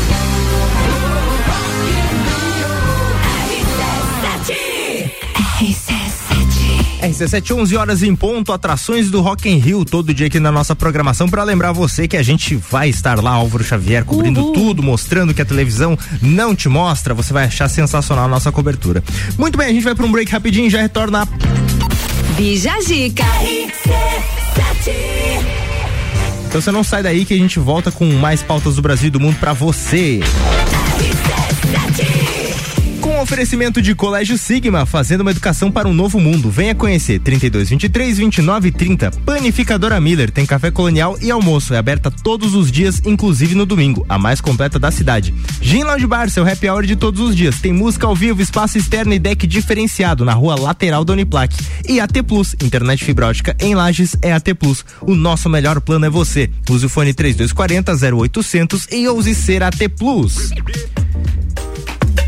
RC7, 11 horas em ponto, atrações do Rock in Rio, todo dia aqui na nossa programação, para lembrar você que a gente vai estar lá, Álvaro Xavier, cobrindo Uhul. tudo, mostrando que a televisão não te mostra, você vai achar sensacional a nossa cobertura. Muito bem, a gente vai para um break rapidinho e já retorna. Bija Zica. Então você não sai daí que a gente volta com mais pautas do Brasil e do mundo para você. Oferecimento de Colégio Sigma, fazendo uma educação para um novo mundo. Venha conhecer 32 23 29 30. Panificadora Miller tem café colonial e almoço. É aberta todos os dias, inclusive no domingo, a mais completa da cidade. Gin Lounge Bar, seu happy hour de todos os dias. Tem música ao vivo, espaço externo e deck diferenciado na rua lateral da Uniplac. E AT Plus, internet fibra ótica em Lages é AT Plus. O nosso melhor plano é você. Use o fone 3240 0800 e ouse ser AT Plus.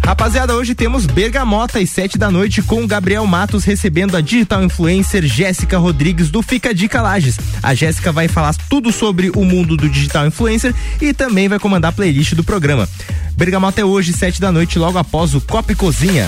Rapaziada, hoje temos Bergamota às sete da noite com Gabriel Matos recebendo a digital influencer Jéssica Rodrigues do Fica Dica Lages. A Jéssica vai falar tudo sobre o mundo do digital influencer e também vai comandar a playlist do programa. Bergamota é hoje, sete da noite, logo após o Copa e Cozinha.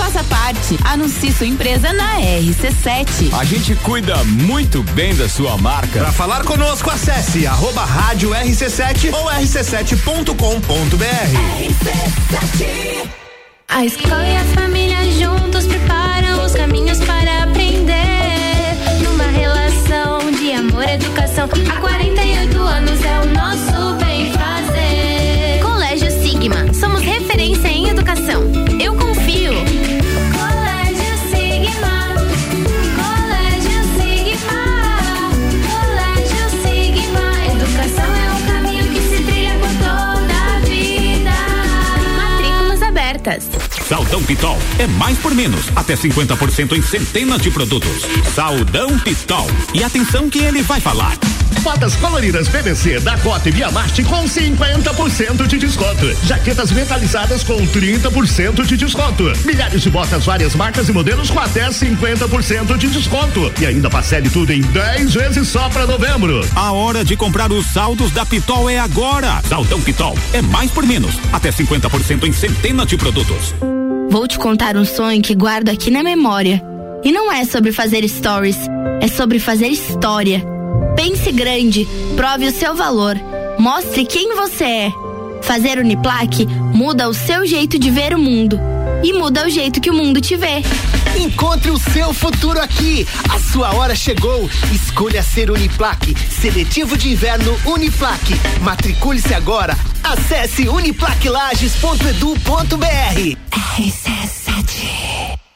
Faça parte. Anuncie sua empresa na RC7. A gente cuida muito bem da sua marca. Para falar conosco, acesse arroba rádio RC7 ou rc7.com.br. A escola e a família juntos preparam os caminhos para aprender. Numa relação de amor e educação, há 48 anos é o nosso Saldão Pitol é mais por menos, até 50% em centenas de produtos. Saldão Pitol. E atenção que ele vai falar. Botas coloridas PVC da Cota e Via Marte com 50% de desconto. Jaquetas metalizadas com 30% de desconto. Milhares de botas, várias marcas e modelos com até 50% de desconto. E ainda parcele tudo em 10 vezes só para novembro. A hora de comprar os saldos da Pitol é agora. Saldão Pitol é mais por menos, até 50% em centenas de produtos. Vou te contar um sonho que guardo aqui na memória. E não é sobre fazer stories, é sobre fazer história. Pense grande, prove o seu valor, mostre quem você é. Fazer Uniplaque muda o seu jeito de ver o mundo e muda o jeito que o mundo te vê. Encontre o seu futuro aqui. A sua hora chegou. Escolha ser Uniplaque. Seletivo de inverno Uniplaque. Matricule-se agora. Acesse uniplaquilages.edu.br.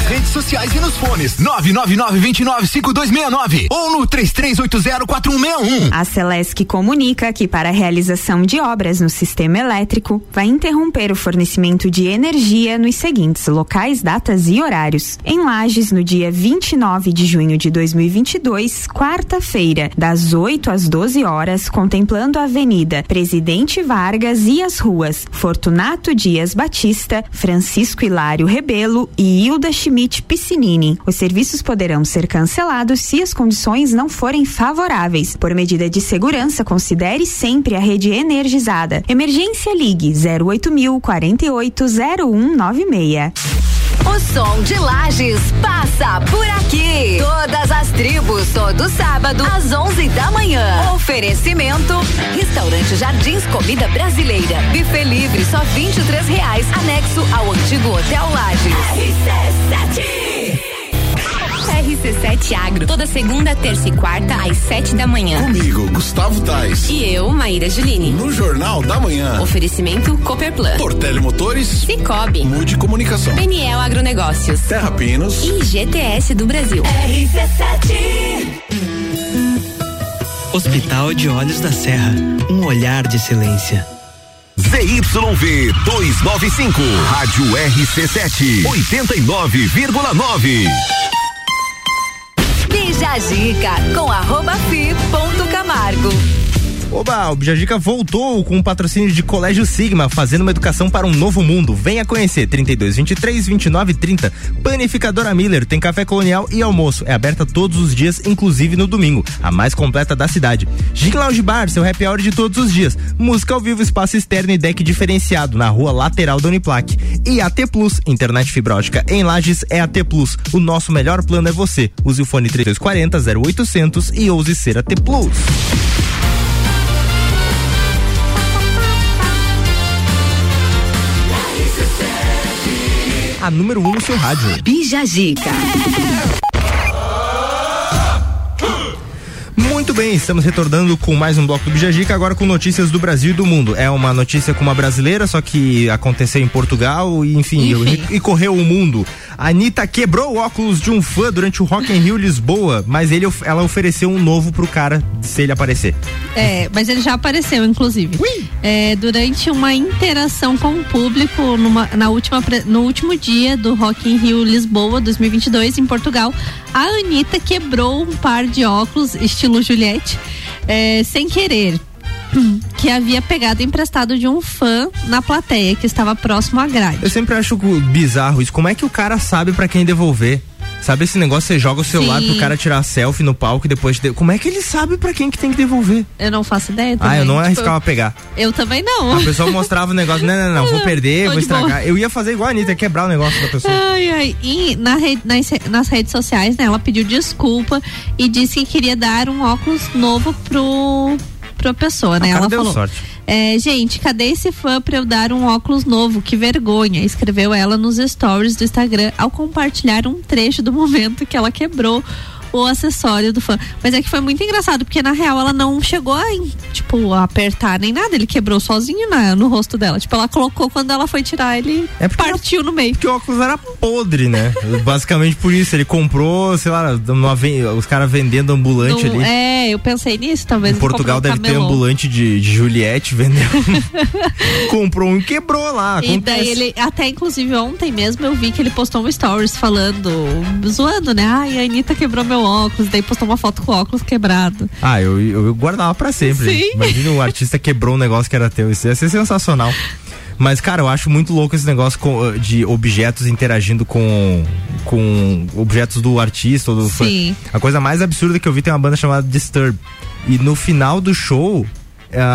Nas redes sociais e nos fones 999-295269 ou no 33804161. A Celesc comunica que para a realização de obras no sistema elétrico vai interromper o fornecimento de energia nos seguintes locais, datas e horários. Em Lages, no dia 29 de junho de 2022, quarta-feira, das 8 às 12 horas, contemplando a Avenida Presidente Vargas e as ruas Fortunato Dias Batista, Francisco Hilário Rebelo e Hilda Schmidt Piscinini. Os serviços poderão ser cancelados se as condições não forem favoráveis. Por medida de segurança, considere sempre a rede energizada. Emergência Ligue 08000 480196. O som de Lages passa por aqui. Todas as tribos, todo sábado, às 11 da manhã. Oferecimento: Restaurante Jardins Comida Brasileira. Buffet livre, só 23 reais. Anexo ao antigo Hotel Lages. RC7 Agro, toda segunda, terça e quarta, às sete da manhã. Comigo, Gustavo Tais. E eu, Maíra Juline. No Jornal da Manhã. Oferecimento Cooperplan. Portele Motores. Cicobi. Mude Comunicação. Peniel Agronegócios. Terra Pinos. E GTS do Brasil. RC7 Hospital de Olhos da Serra, um olhar de excelência. ZYV 295, Rádio RC7, 89,9. Bija Zica com arroba fi ponto Camargo. Oba, o Bijajica voltou com o patrocínio de Colégio Sigma, fazendo uma educação para um novo mundo. Venha conhecer 32 23 29 30. Panificadora Miller tem café colonial e almoço. É aberta todos os dias, inclusive no domingo, a mais completa da cidade. Gin Lounge Bar, seu happy hour de todos os dias. Música ao vivo, espaço externo e deck diferenciado na rua lateral da Uniplac. E AT Plus, internet fibra ótica em Lages é AT Plus. O nosso melhor plano é você. Use o fone 3240 0800 e ouse ser AT Plus. Número 1 um no seu rádio. Bija Zica. Bem, estamos retornando com mais um bloco do Bijajica, agora com notícias do Brasil e do mundo. É uma notícia com uma brasileira, só que aconteceu em Portugal e enfim, Enfim. E, e correu o mundo. A Anitta quebrou o óculos de um fã durante o Rock in Rio Lisboa, mas ele, ela ofereceu um novo pro cara se ele aparecer. É, mas ele já apareceu, inclusive. É, durante uma interação com o público numa- na última, no último dia do Rock in Rio Lisboa 2022, em Portugal, a Anitta quebrou um par de óculos, estilo Juliette, é, sem querer. Que havia pegado emprestado de um fã na plateia que estava próximo à grade. Eu sempre acho bizarro isso. Como é que o cara sabe pra quem devolver? Sabe esse negócio, você joga o celular Sim. pro cara tirar selfie no palco e depois. De... Como é que ele sabe pra quem que tem que devolver? Eu não faço ideia. ah, eu também, não tipo, arriscava pegar. Eu também não. A pessoa mostrava o negócio, não, não, não, vou perder, vou estragar. Eu ia fazer igual a Anitta, quebrar o negócio da pessoa. Ai, ai. E na rede- nas, nas redes sociais, né, ela pediu desculpa e disse que queria dar um óculos novo pro pra pessoa, né? Ela deu falou. sorte. É, gente, cadê esse fã pra eu dar um óculos novo? Que vergonha, escreveu ela nos stories do Instagram ao compartilhar um trecho do momento que ela quebrou o acessório do fã. Mas é que foi muito engraçado, porque na real ela não chegou a, tipo, a apertar nem nada, ele quebrou sozinho na, no rosto dela. Tipo, ela colocou quando ela foi tirar, ele É partiu no meio. Porque o óculos era podre, né? Basicamente por isso. Ele comprou, sei lá, numa os caras vendendo ambulante Não- ali. É, eu pensei nisso, talvez. Em Portugal deve um ter camelô. ambulante de, de Juliette vendendo. comprou um e quebrou lá. E Acontece. daí ele, até inclusive ontem mesmo eu vi que ele postou um stories falando, zoando, né? Ai, a Anitta quebrou meu óculos, daí postou uma foto com o óculos quebrado. Ah, eu, eu guardava pra sempre. Sim. Imagina um artista quebrou um negócio que era teu. Isso ia ser sensacional. Mas, cara, eu acho muito louco esse negócio com- de objetos interagindo com, com objetos do artista do fã. Sim. A coisa mais absurda que eu vi tem uma banda chamada Disturb. E no final do show,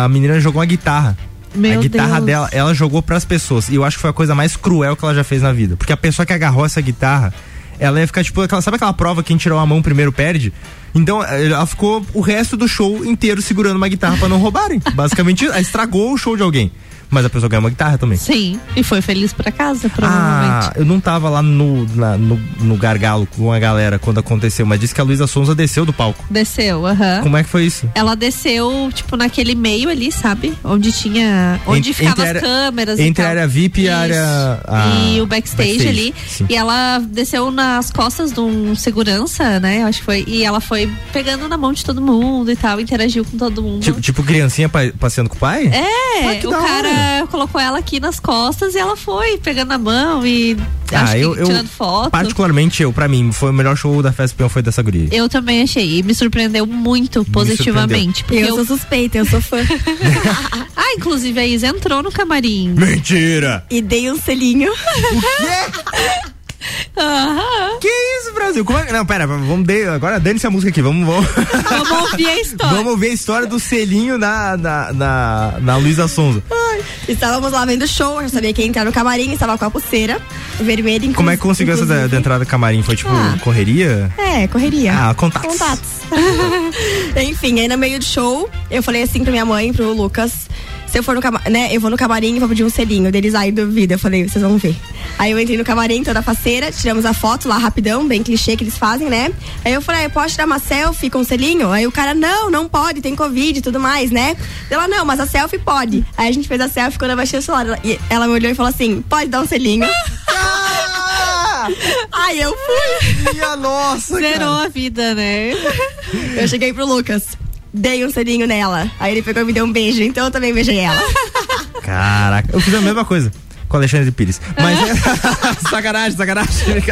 a menina jogou uma guitarra. Meu a guitarra Deus. dela, ela jogou pras pessoas. E eu acho que foi a coisa mais cruel que ela já fez na vida. Porque a pessoa que agarrou essa guitarra, ela ia ficar tipo, aquela, sabe aquela prova que quem tirou a mão primeiro perde? Então, ela ficou o resto do show inteiro segurando uma guitarra pra não roubarem. Basicamente, estragou o show de alguém. Mas a pessoa ganhou uma guitarra também. Sim, e foi feliz pra casa, Ah, provavelmente. eu não tava lá no, na- no, no gargalo com a galera quando aconteceu, mas disse que a Luísa Sonza desceu do palco. Desceu, aham. Como é que foi isso? Ela desceu, tipo, naquele meio ali, sabe? Onde tinha. Onde Entre- ficavam as câmeras. entre a área VIP e a área- a- e o backstage, backstage, ali. sim. E ela desceu nas costas de um segurança, né? Eu acho que foi. E ela foi pegando na mão de todo mundo e tal, interagiu com todo mundo. Tipo, tipo criancinha pa- passeando com o pai? É, Ah, o da cara colocou ela aqui nas costas e ela foi pegando a mão e acho ah, eu, que eu tirando foto. particularmente eu, pra mim, foi o melhor show da Festa Peão foi dessa guria. Eu também achei. E me surpreendeu muito positivamente. Porque Eu sou suspeita, eu sou fã. ah, inclusive a Isa entrou no camarim. Mentira! e dei um selinho. Aham. Que isso, Brasil? Como é... Não, pera, vamos de... agora dane-se a música aqui, vamos, vamos... Vamos ouvir a história. vamos ver a história do selinho na, na, na, na Luísa Sonza. Estávamos lá vendo o show, eu sabia que ia entrar no camarim, estava com a pulseira vermelha. Como é que conseguiu essa da, da entrada do camarim? Foi tipo Ah. correria? É, correria. Ah, contatos. Contatos. Enfim, aí no meio do show, eu falei assim pra minha mãe, pro Lucas, se eu for no camarim, né? Eu vou no camarim e vou pedir um selinho. Deles aí duvida. Eu falei, vocês vão ver. Aí eu entrei no camarim toda faceira, tiramos a foto lá rapidão, bem clichê que eles fazem, né? Aí eu falei, ah, eu posso tirar uma selfie com um selinho? Aí o cara, não, não pode, tem Covid e tudo mais, né? Ela, não, mas a selfie pode. Aí a gente fez a selfie quando eu baixei o celular. Ela, e ela me olhou e falou assim: pode dar um selinho. Ah! Aí eu fui. Minha nossa, Zerou cara. a vida, né? Eu cheguei pro Lucas dei um selinho nela. Aí ele pegou e me deu um beijo, então eu também beijei ela. Caraca, eu fiz a mesma coisa com Alexandre Pires. Mas. É sacanagem, sacanagem.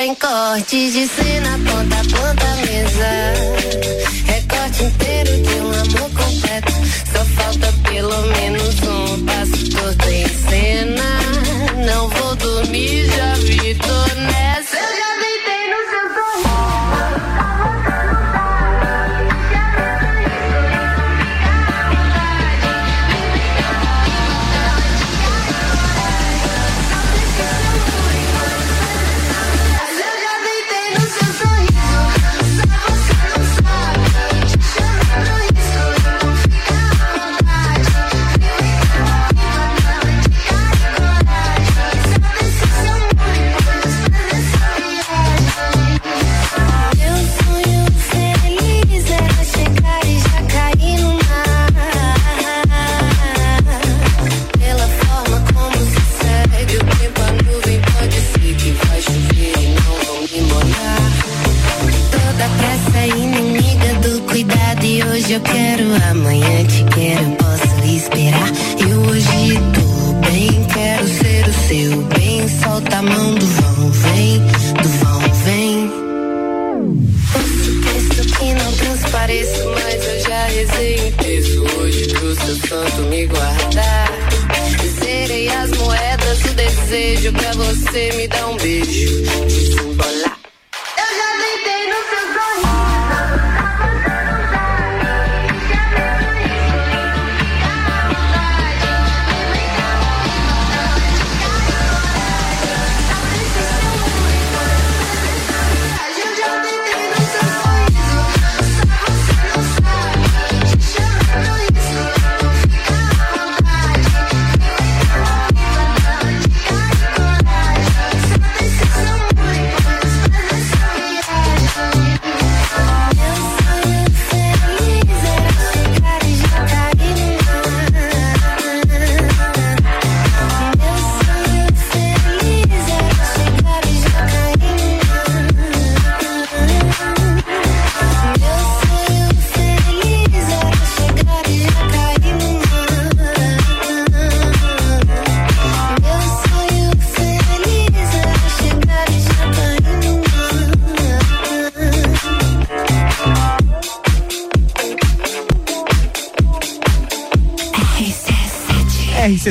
Reparem cortes de cena, ponta a ponta mesa. Recorte inteiro de um amor completo. Só falta pelo menos pra você me dar um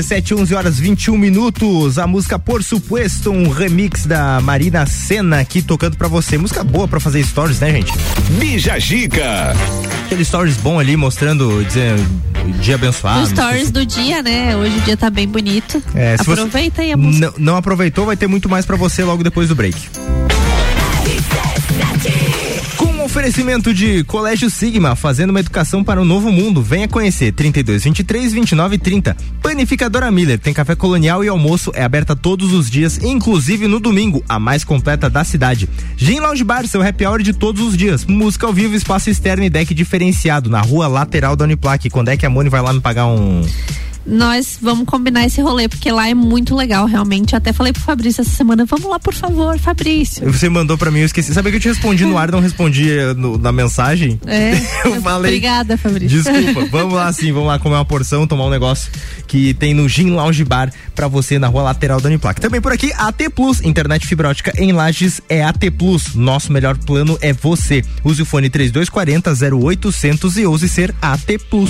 RC7, 11 horas 21 minutos. A música Por Supuesto, um remix da Marina Senna aqui tocando pra você. Música boa pra fazer stories, né, gente? Bija Gica. Aquele stories bom ali mostrando, dizendo, dia abençoado. Os stories do dia, né? Hoje o dia tá bem bonito. É, Aproveita aí a música. Não, não aproveitou, vai ter muito mais pra você logo depois do break. Oferecimento de Colégio Sigma, fazendo uma educação para o novo mundo. Venha conhecer 32 23 29 30. Panificadora Miller tem café colonial e almoço é aberta todos os dias, inclusive no domingo, a mais completa da cidade. Gin Lounge Bar, seu happy hour de todos os dias. Música ao vivo, espaço externo e deck diferenciado na rua lateral da Uniplaque. Quando é que a Moni vai lá me pagar um nós vamos combinar esse rolê, porque lá é muito legal, realmente. Eu até falei pro Fabrício essa semana, vamos lá, por favor, Fabrício. Você mandou pra mim, eu esqueci. Sabe que eu te respondi no ar, não respondi eh, no- na mensagem? É. Eu falei. Obrigada, Fabrício. Desculpa, vamos lá sim, vamos lá comer uma porção, tomar um negócio que tem no Gin Lounge Bar pra você na rua lateral da Uniplac. Também por aqui, AT Plus, internet fibra ótica em Lages é AT Plus. Nosso melhor plano é você. Use o fone 3240 0800 e ouse ser AT Plus.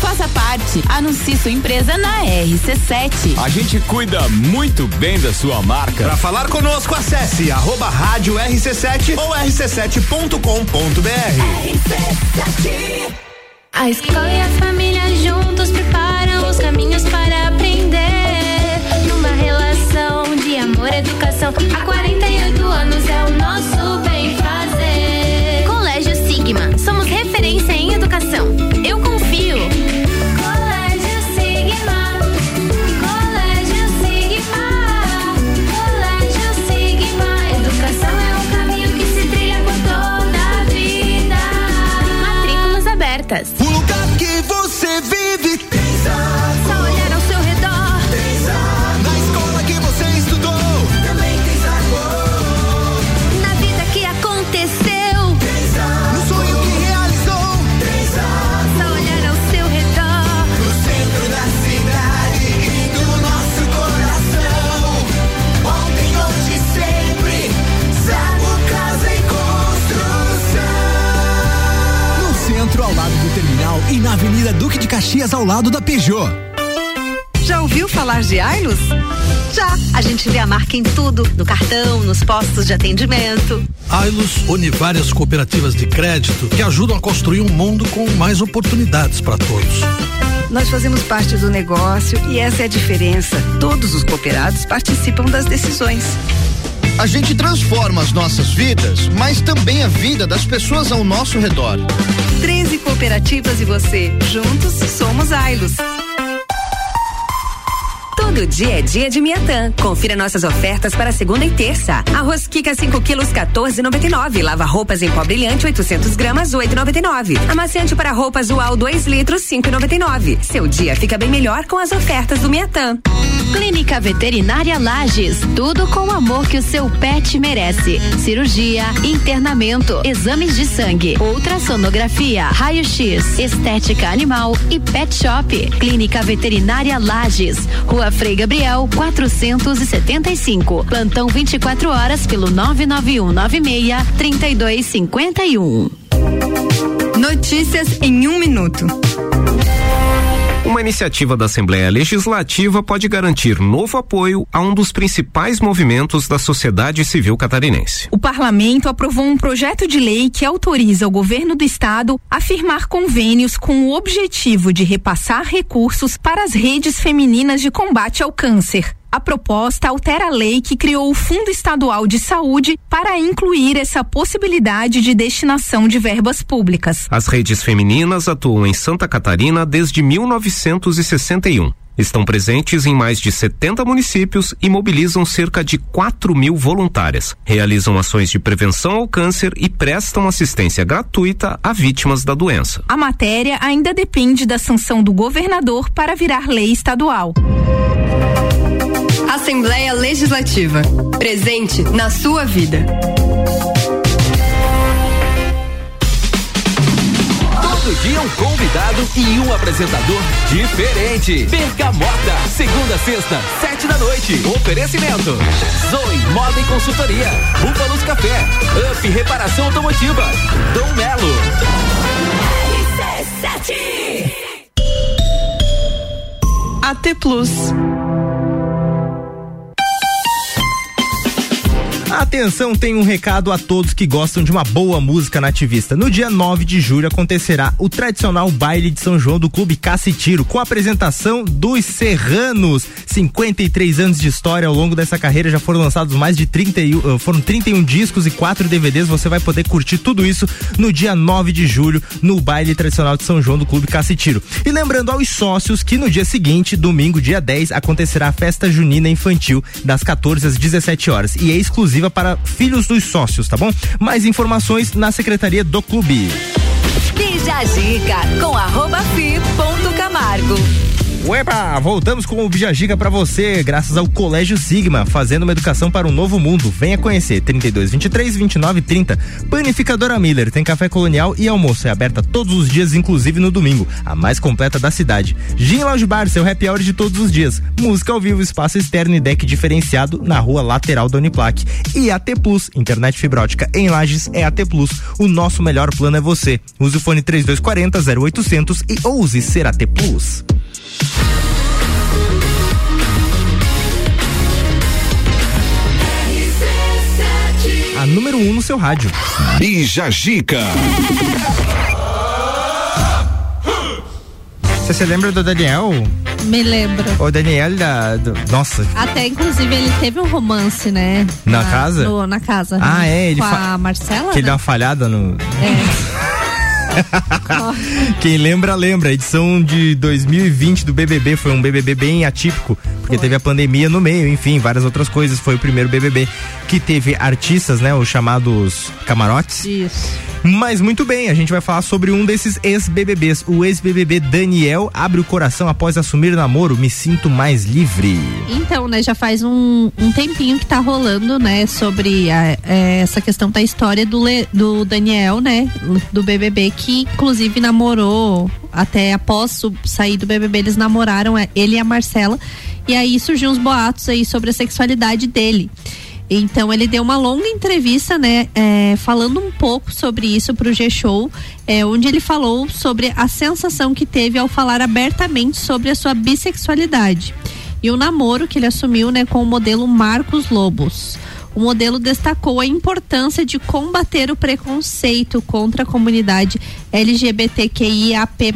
Faça parte. Anuncie sua empresa na RC7. A gente cuida muito bem da sua marca. Para falar conosco, acesse arroba rádio RC7 ou rc7.com.br. A escola e a família juntos preparam os caminhos para aprender. Numa relação de amor e educação. Há 48 anos é o nosso Caxias, ao lado da Peugeot. Já ouviu falar de Ailos? Já! A gente vê a marca em tudo, no cartão, nos postos de atendimento. Ailos une várias cooperativas de crédito que ajudam a construir um mundo com mais oportunidades para todos. Nós fazemos parte do negócio e essa é a diferença. Todos os cooperados participam das decisões. A gente transforma as nossas vidas, mas também a vida das pessoas ao nosso redor. 13 cooperativas e você. Juntos somos Ailos. Todo dia é dia de Miatã. Confira nossas ofertas para segunda e terça. Arroz Kika 5 quilos 14,99. Lava roupas em pó brilhante 800 gramas 8,99. Amaciante para roupas Ual 2 litros 5,99. Seu dia fica bem melhor com as ofertas do Miatã. Clínica Veterinária Lages, tudo com o amor que o seu pet merece. Cirurgia, internamento, exames de sangue, ultrassonografia, raio-x, estética animal e pet shop. Clínica Veterinária Lages, Rua Frei Gabriel, 475. Plantão 24 horas pelo 99196 3251. Notícias em um minuto. Uma iniciativa da Assembleia Legislativa pode garantir novo apoio a um dos principais movimentos da sociedade civil catarinense. O parlamento aprovou um projeto de lei que autoriza o governo do estado a firmar convênios com o objetivo de repassar recursos para as redes femininas de combate ao câncer. A proposta altera a lei que criou o Fundo Estadual de Saúde para incluir essa possibilidade de destinação de verbas públicas. As redes femininas atuam em Santa Catarina desde 1961. Estão presentes em mais de 70 municípios e mobilizam cerca de 4 mil voluntárias. Realizam ações de prevenção ao câncer e prestam assistência gratuita a vítimas da doença. A matéria ainda depende da sanção do governador para virar lei estadual. Assembleia Legislativa. Presente na sua vida. Todo dia um convidado e um apresentador diferente. Bergamota, segunda a sexta, sete da noite. Oferecimento. Zoe Moda e Consultoria. Búfalos Café. Up Reparação Automotiva. Dom Melo. AT Plus. Atenção, tem um recado a todos que gostam de uma boa música nativista. No dia 9 de julho acontecerá o tradicional baile de São João do Clube Caça e Tiro, com a apresentação dos Serranos. 53 anos de história ao longo dessa carreira já foram lançados mais de 30 e- uh, foram 31 discos e 4 DVDs. Você vai poder curtir tudo isso no dia 9 de julho no baile tradicional de São João do Clube Caça e Tiro. E lembrando aos sócios que no dia seguinte, domingo, dia 10, acontecerá a festa junina infantil das 14 às 17 horas e é exclusiva para filhos dos sócios, tá bom? Mais informações na secretaria do clube. Bija a dica com arroba fi ponto Camargo. Uepa, voltamos com o Bijagica para você, graças ao Colégio Sigma, fazendo uma educação para um novo mundo. Venha conhecer 32 23 29 30. Panificadora Miller tem café colonial e almoço é aberta todos os dias, inclusive no domingo, a mais completa da cidade. Gin Lounge Bar, seu happy hour de todos os dias. Música ao vivo, espaço externo e deck diferenciado na rua lateral da Uniplac. E AT Plus, internet fibra ótica em Lages é AT Plus. O nosso melhor plano é você. Use o fone 3240 0800 e ouse ser AT Plus. A número 1 um no seu rádio. Bija Gica. Você se lembra do Daniel? Me lembro. O Daniel da. do- nossa. Até, inclusive, ele teve um romance, né? Na casa? no- na casa. Ah, né? é, ele Com a Marcela, Que ele deu né? uma falhada no. É. Quem lembra, lembra. A edição de 2020 do BBB foi um BBB bem atípico, porque teve a pandemia no meio, enfim, várias outras coisas. Foi o primeiro BBB que teve artistas, né? Os chamados camarotes. Isso. Mas muito bem, a gente vai falar sobre um desses ex-BBBs. O ex-BBB Daniel abre o coração após assumir namoro. Me sinto mais livre. Então, né, já faz um, um tempinho que tá rolando, né, sobre a- é, essa questão da história do, Le- do Daniel, né, do BBB, que inclusive namorou, até após o- sair do BBB, eles namoraram, é, ele e a Marcela, e aí surgiu uns boatos aí sobre a sexualidade dele. Então ele deu uma longa entrevista, né, é, falando um pouco sobre isso pro G-Show, é, onde ele falou sobre a sensação que teve ao falar abertamente sobre a sua bissexualidade e o namoro que ele assumiu, né, com o modelo Marcos Lobos. O modelo destacou a importância de combater o preconceito contra a comunidade LGBTQIAP+,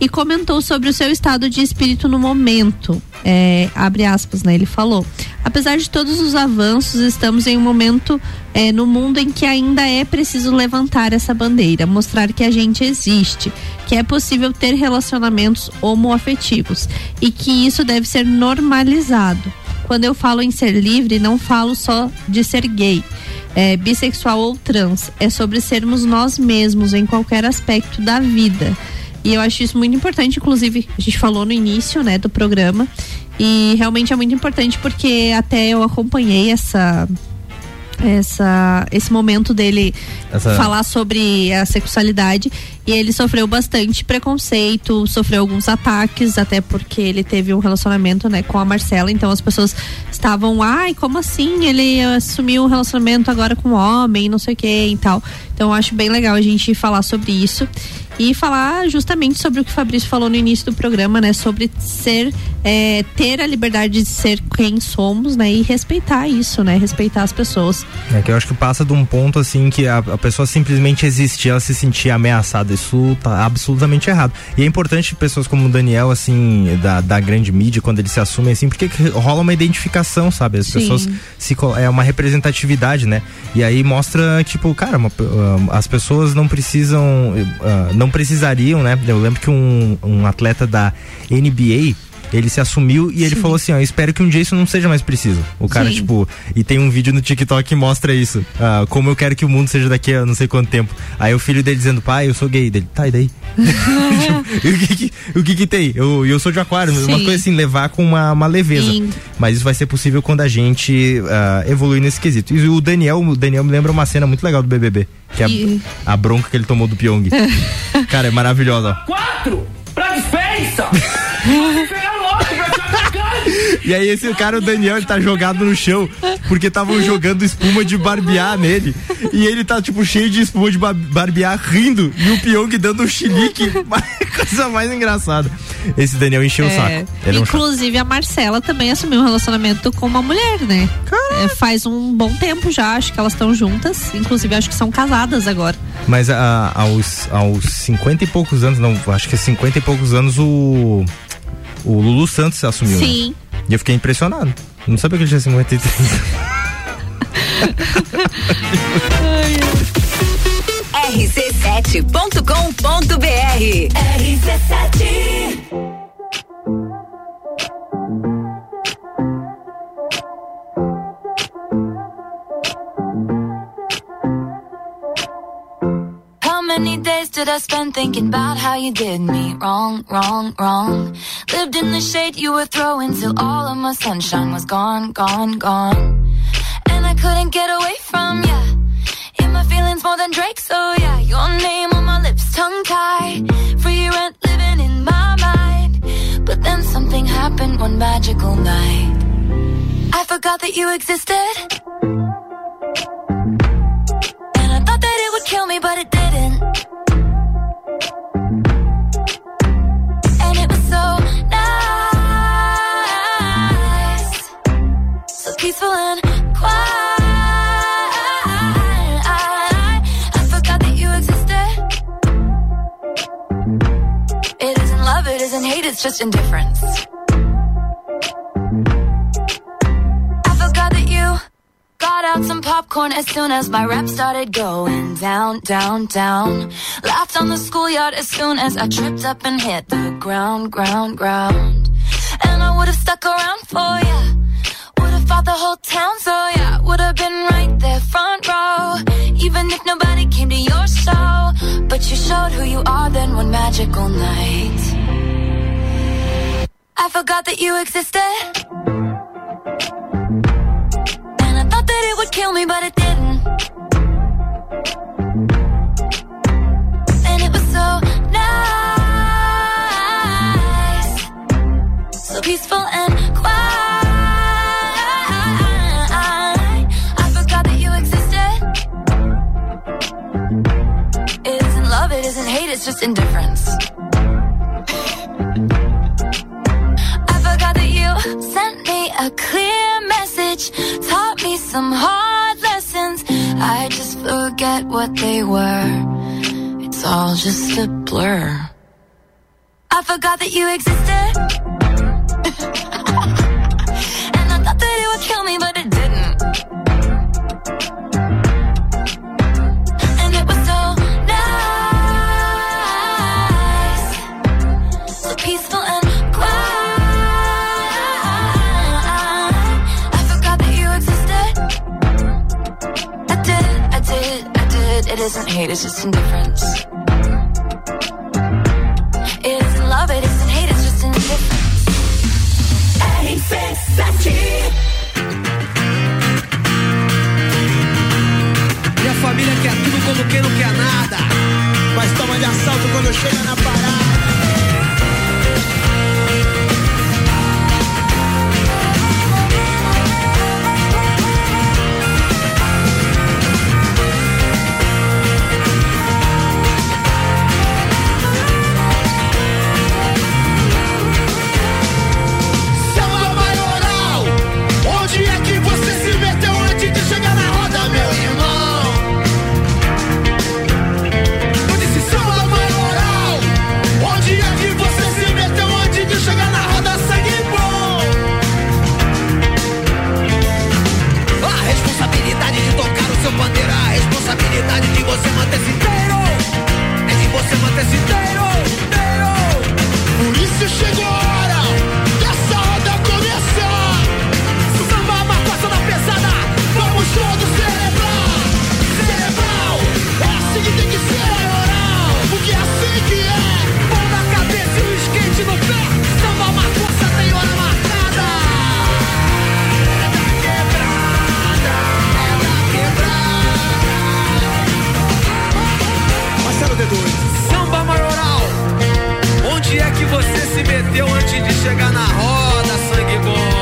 e comentou sobre o seu estado de espírito no momento. É, abre aspas, né? Ele falou. Apesar de todos os avanços, estamos em um momento é, no mundo em que ainda é preciso levantar essa bandeira, mostrar que a gente existe, que é possível ter relacionamentos homoafetivos e que isso deve ser normalizado. Quando eu falo em ser livre, não falo só de ser gay, é, bissexual ou trans. É sobre sermos nós mesmos em qualquer aspecto da vida. E eu acho isso muito importante, inclusive, a gente falou no início, né, do programa. E realmente é muito importante porque até eu acompanhei essa essa esse momento dele Essa- falar sobre a sexualidade e ele sofreu bastante preconceito, sofreu alguns ataques, até porque ele teve um relacionamento, né, com a Marcela, então as pessoas estavam, ai, como assim? Ele assumiu um relacionamento agora com um homem, não sei o que e tal. Então eu acho bem legal a gente falar sobre isso e falar justamente sobre o que o Fabrício falou no início do programa, né, sobre ser é, ter a liberdade de ser quem somos, né, e respeitar isso, né, respeitar as pessoas. É que eu acho que passa de um ponto assim que a, a pessoa simplesmente existir, ela se sentir ameaçada. Isso tá absolutamente errado. E é importante pessoas como o Daniel, assim, da, da grande mídia, quando eles se assumem assim, porque que rola uma identificação, sabe? As Sim. pessoas se. É uma representatividade, né? E aí mostra, tipo, cara, uma ah, as pessoas não precisam. ah, não precisariam, né? Eu lembro que um, um atleta da NBA. Ele se assumiu e ele falou assim, ó, eu espero que um dia isso não seja mais preciso. O cara, Sim. tipo, e tem um vídeo no TikTok que mostra isso. ah, como eu quero que o mundo seja daqui a não sei quanto tempo. Aí o filho dele dizendo, pai, eu sou gay. Dele, tá, e daí? Tipo, e o que que, o que que tem? Eu, eu sou de aquário, mas uma Sim. coisa assim, levar com uma, uma leveza. Sim. Mas isso vai ser possível quando a gente ah, evoluir nesse quesito. E o Daniel, o Daniel me lembra uma cena muito legal do BBB, que é E- a, a bronca que ele tomou do Pyong. Cara, é maravilhosa. Quatro! Pra defesa! E aí esse cara, o Daniel, ele tá jogado no chão, porque estavam jogando espuma de barbear nele. E ele tá, tipo, cheio de espuma de ba- barbear, rindo, e o Pyong dando um chilique. Coisa mais engraçada. Esse Daniel encheu o É, saco. Ele é um. Inclusive a Marcela também assumiu um relacionamento com uma mulher, né? É, faz um bom tempo já, acho que elas estão juntas. Inclusive acho que são casadas agora. Mas a- aos, aos 50 e poucos anos, não, acho que 50 e poucos anos o. O Lulu Santos assumiu. né? Sim. E eu fiquei impressionado. Não sabia que ele tinha 53. rc7.com.br RC7 many days did I spend thinking about how you did me wrong, wrong, wrong? Lived in the shade you were throwing till all of my sunshine was gone, gone, gone. And I couldn't get away from ya. In my feelings more than Drake, so yeah. Your name on my lips, tongue tied. Free rent living in my mind. But then something happened one magical night. I forgot that you existed. Would kill me, but it didn't. And it was so nice, so peaceful and quiet. I forgot that you existed. It isn't love, it isn't hate, it's just indifference. Popcorn as soon as my rap started going down, down, down. Laughed on the schoolyard as soon as I tripped up and hit the ground, ground, ground. And I would have stuck around for ya. Would have fought the whole town, so yeah, would have been right there front row. Even if nobody came to your show, but you showed who you are then one magical night. I forgot that you existed. That it would kill me, but it didn't. And it was so nice, so peaceful and quiet. I forgot that you existed. It isn't love, it isn't hate, it's just indifference. I forgot that you sent me a clear message, taught some hard lessons. I just forget what they were. It's all just a blur. I forgot that you existed. isn't hate, it's just indifference. It isn't love, it isn't hate, it's just indifference. Minha família quer tudo como quem não quer nada. Mas toma de assalto quando chega na parada. Responsabilidade de você manter-se inteiro, é de você manter-se inteiro. Se meteu antes de chegar na roda, sangue bom?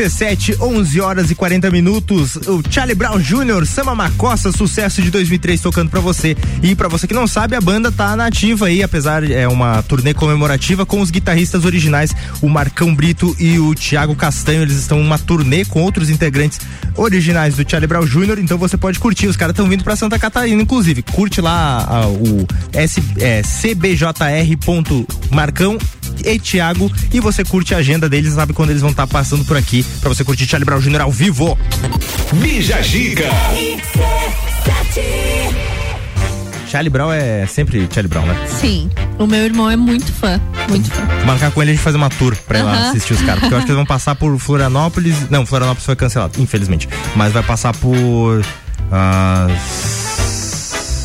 RC7, 11 horas e 40 minutos. O Charlie Brown Jr., Sama Macossa, sucesso de 2003 tocando pra você. E pra você que não sabe, a banda tá nativa aí, apesar é uma turnê comemorativa com os guitarristas originais, o Marcão Brito e o Thiago Castanho. Eles estão uma turnê com outros integrantes originais do Charlie Brown Jr., então você pode curtir. Os caras estão vindo pra Santa Catarina, inclusive. Curte lá a- o S, é, cbjr.marcão e Thiago e você curte a agenda deles, sabe quando eles vão estar passando por aqui pra você curtir Charlie Brown Jr. ao vivo. Bija Gica. Charlie Brown é sempre Charlie Brown, né? Sim. O meu irmão é muito fã. Muito fã. Marcar com ele a gente fazer uma tour pra ir lá assistir os caras. Porque eu acho que eles vão passar por Florianópolis. Não, Florianópolis foi cancelado, infelizmente. Mas vai passar por. ah,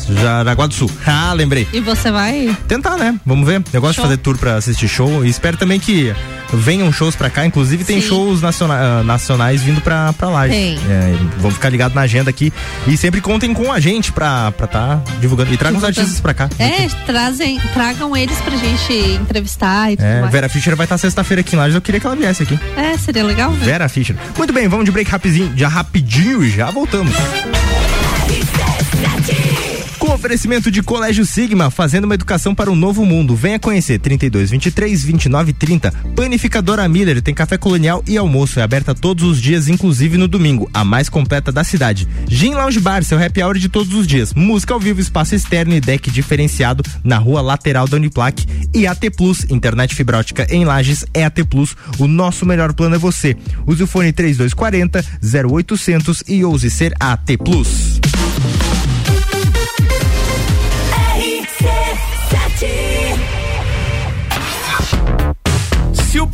Jaraguá do Sul. Ah, lembrei. E você vai? Tentar, né? Vamos ver. Eu gosto Show. de fazer tour pra assistir show e espero também que venham shows pra cá. Inclusive tem Sim. shows naciona- ah, nacionais vindo pra, pra lá. Tem. É, vamos ficar ligados na agenda aqui e sempre contem com a gente pra estar tá divulgando. E tragam os artistas pra cá. É, trazem, tragam eles pra gente entrevistar e tudo É, mais. Vera Fischer vai estar sexta-feira aqui em Lages. Eu queria que ela viesse aqui. É, seria legal ver. Vera Fischer. Muito bem, vamos de break rapidinho, já rapidinho e já voltamos. Oferecimento de Colégio Sigma, fazendo uma educação para um novo mundo. Venha conhecer 32 23 29 30. Panificadora Miller tem café colonial e almoço. É aberta todos os dias, inclusive no domingo, a mais completa da cidade. Gin Lounge Bar, seu happy hour de todos os dias. Música ao vivo, espaço externo e deck diferenciado na rua lateral da Uniplac. E AT Plus, internet fibra ótica em Lages é AT Plus. O nosso melhor plano é você. Use o fone 3240 0800 e ouse ser AT Plus.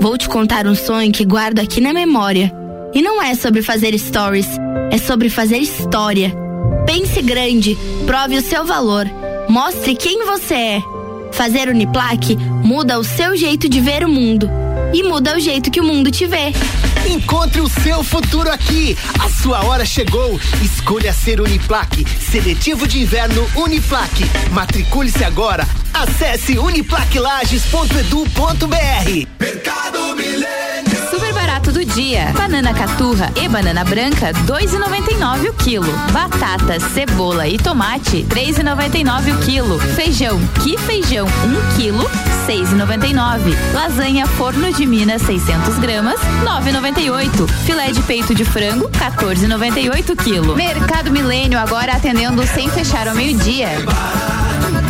Vou te contar um sonho que guardo aqui na memória. E não é sobre fazer stories, é sobre fazer história. Pense grande, prove o seu valor, mostre quem você é. Fazer Uniplaque muda o seu jeito de ver o mundo e muda o jeito que o mundo te vê. Encontre o seu futuro aqui. A sua hora chegou. Escolha ser Uniplaque. Seletivo de inverno Uniplaque. Matricule-se agora. Acesse uniplaquilages.edu.br. Super barato do dia. Banana caturra e banana branca, 2,99 o quilo. Batata, cebola e tomate, 3,99 o quilo. Feijão, que feijão, 1 quilo, 6,99. Lasanha forno de Minas, 600 gramas, 9,98. Filé de peito de frango, 14,98 quilo. Mercado Milênio agora atendendo sem fechar ao meio-dia.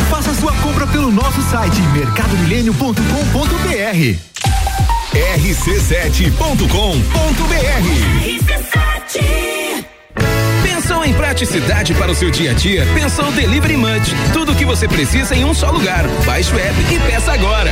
Faça sua compra pelo nosso site mercadomilênio.com.br. rc7.com.br Pensou em praticidade para o seu dia a dia? Pensou Delivery Munch. Tudo o que você precisa em um só lugar. Baixe o app e peça agora.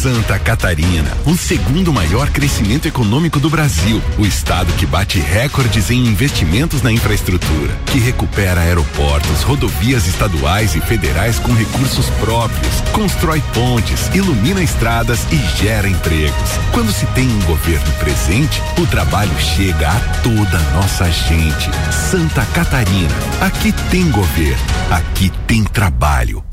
Santa Catarina, o segundo maior crescimento econômico do Brasil. O estado que bate recordes em investimentos na infraestrutura, que recupera aeroportos, rodovias estaduais e federais com recursos próprios, constrói pontes, ilumina estradas e gera empregos. Quando se tem um governo presente, o trabalho chega a toda a nossa gente. Santa Catarina, aqui tem governo, aqui tem trabalho.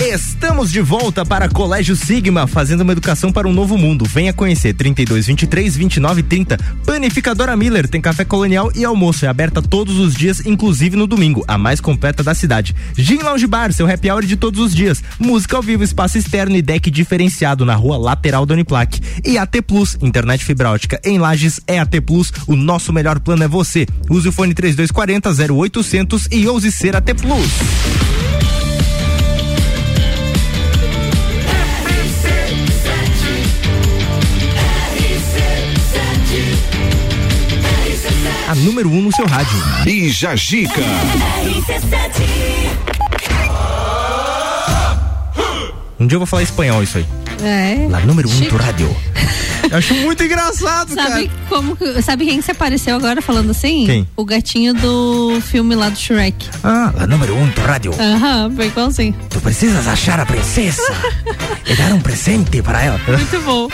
Estamos de volta para Colégio Sigma, fazendo uma educação para um novo mundo. Venha conhecer 32 23 29 30. Panificadora Miller tem café colonial e almoço. É aberta todos os dias, inclusive no domingo, a mais completa da cidade. Gin Lounge Bar, seu happy hour de todos os dias. Música ao vivo, espaço externo e deck diferenciado na rua lateral da Uniplac. E AT Plus, internet fibra ótica em Lages é AT Plus. O nosso melhor plano é você. Use o fone 3240 0800 e ouse ser AT Plus. A número 1 um no seu rádio. Bija Gica. Um dia eu vou falar espanhol isso aí. É. Lá número 1 um Chique. do rádio. Eu acho muito engraçado, Sabe cara. como sabe quem que se apareceu agora falando assim? Quem? O gatinho do filme lá do Shrek. Ah, lá número 1 um do rádio. Aham, foi igualzinho. Tu precisas achar a princesa e dar um presente para ela. Muito bom.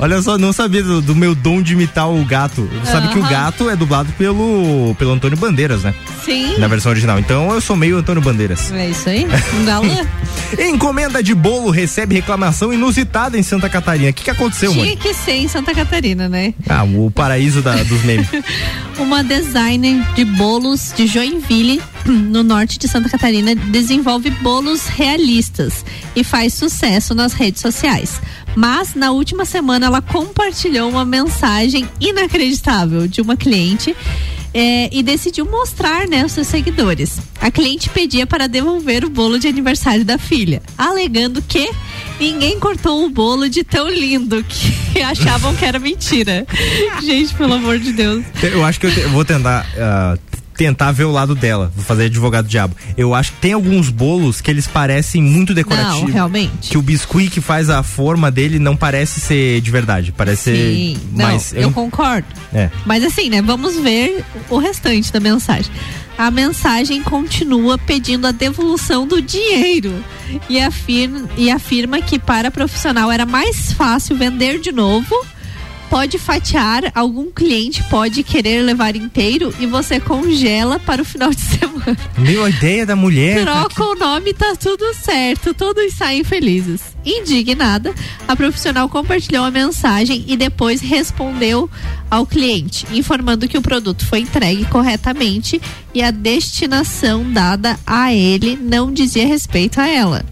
Olha só, não sabia do, do meu dom de imitar o gato. Sabe que o gato é dublado pelo, pelo Antônio Bandeiras, né? Sim. Na versão original. Então eu sou meio Antônio Bandeiras. É isso aí? Um galã. Encomenda de bolo recebe reclamação inusitada em Santa Catarina. O que, que aconteceu, mãe? Que ser em Santa Catarina, né? Ah, o paraíso da- dos memes. Uma designer de bolos de Joinville, no norte de Santa Catarina, desenvolve bolos realistas e faz sucesso nas redes sociais. Mas na última semana ela compartilhou uma mensagem inacreditável de uma cliente. É, e decidiu mostrar né, os seus seguidores. A cliente pedia para devolver o bolo de aniversário da filha, alegando que ninguém cortou o bolo de tão lindo que achavam que era mentira. Gente, pelo amor de Deus. Eu acho que eu, te- eu vou tentar. ah, tentar ver o lado dela, vou fazer advogado diabo. Eu acho que tem alguns bolos que eles parecem muito decorativos. Não, realmente. Que o biscuit que faz a forma dele não parece ser de verdade, parece Sim, ser não, mais eu concordo. É. Mas assim, né? Vamos ver o restante da mensagem. A mensagem continua pedindo a devolução do dinheiro e afirma, e afirma que para profissional era mais fácil vender de novo. Pode fatiar, algum cliente pode querer levar inteiro e você congela para o final de semana. Meu, a ideia da mulher. Troca o nome, tá tudo certo, todos saem felizes. Indignada, a profissional compartilhou a mensagem e depois respondeu ao cliente, informando que o produto foi entregue corretamente e a destinação dada a ele não dizia respeito a ela.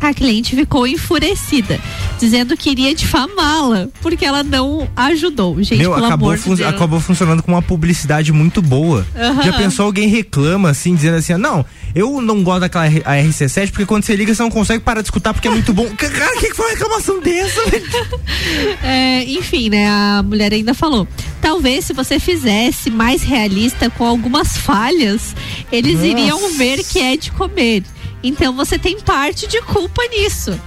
A cliente ficou enfurecida, dizendo que iria difamá-la, porque ela não ajudou. Gente, Meu, acabou, de fun- Deus. acabou funcionando com uma publicidade muito boa. Aham. Já pensou alguém reclama assim, dizendo assim: não, eu não gosto daquela R- a RC7 porque quando você liga você não consegue parar de escutar porque é muito bom. Cara, o que, que foi uma reclamação dessa? É, enfim, né? A mulher ainda falou. Talvez se você fizesse mais realista com algumas falhas, eles Nossa. iriam ver que é de comer. Então você tem parte de culpa nisso.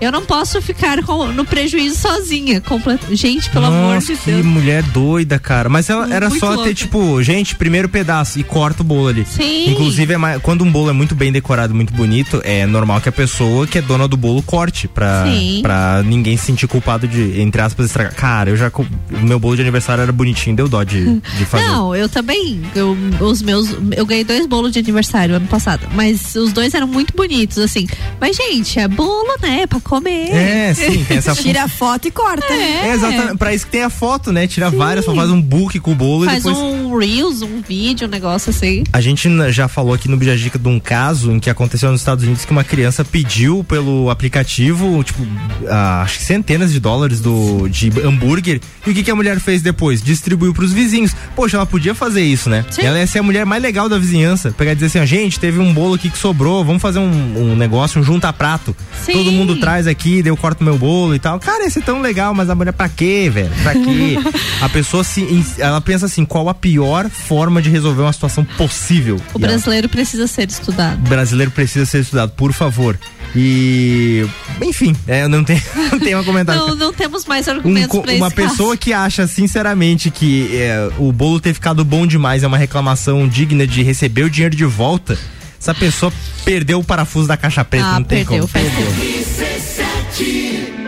Eu não posso ficar com- no prejuízo sozinha. complet- Gente, pelo amor Nossa, de que Deus. mulher doida, cara. Mas ela era Muito só louca. ter, tipo, gente, primeiro pedaço e corta o bolo ali. Sim. Inclusive, é mais- quando um bolo é muito bem decorado, muito bonito, é normal que a pessoa que é dona do bolo corte pra, Sim. pra ninguém se sentir culpado de, entre aspas, estragar. Cara, eu já. O meu bolo de aniversário era bonitinho, deu dó de, de fazer. Não, eu também. Eu, os meus. Eu ganhei dois bolos de aniversário ano passado. Mas os dois eram muito bonitos, assim. Mas, gente, é bolo, né? Pra comer. É, sim, tem essa Tira a foto e corta. É. É, exatamente. Pra isso que tem a foto, né? Tira várias, só faz um book com o bolo e Faz depois. um Reels, um vídeo, um negócio assim. A gente já falou aqui no Bijagica de um caso em que aconteceu nos Estados Unidos que uma criança pediu pelo aplicativo, tipo, ah, acho que centenas de dólares do, de hambúrguer. E o que, que a mulher fez depois? Distribuiu pros vizinhos. Poxa, ela podia fazer isso, né? Ela ia ser a mulher mais legal da vizinhança. Pegar e dizer assim, ó, gente, teve um bolo aqui que sobrou, vamos fazer um, um negócio, um junta-prato. Sim. Todo mundo traz aqui, daí eu corto meu bolo e tal. Cara, ia ser tão legal, mas a mulher pra quê, velho? Pra quê? a pessoa se, ela pensa assim, qual a pior forma de resolver uma situação possível? O E ela- brasileiro precisa ser estudado. brasileiro precisa ser estudado, por favor. E, enfim, é, eu não tenho, não tenho um comentário. Não, não temos mais Um argumentos co- pra uma esse pessoa caso. que acha sinceramente que é, o bolo ter ficado bom demais é uma reclamação digna de receber o dinheiro de volta, essa pessoa perdeu o parafuso da caixa preta, Ah, não tem perdeu, como. faz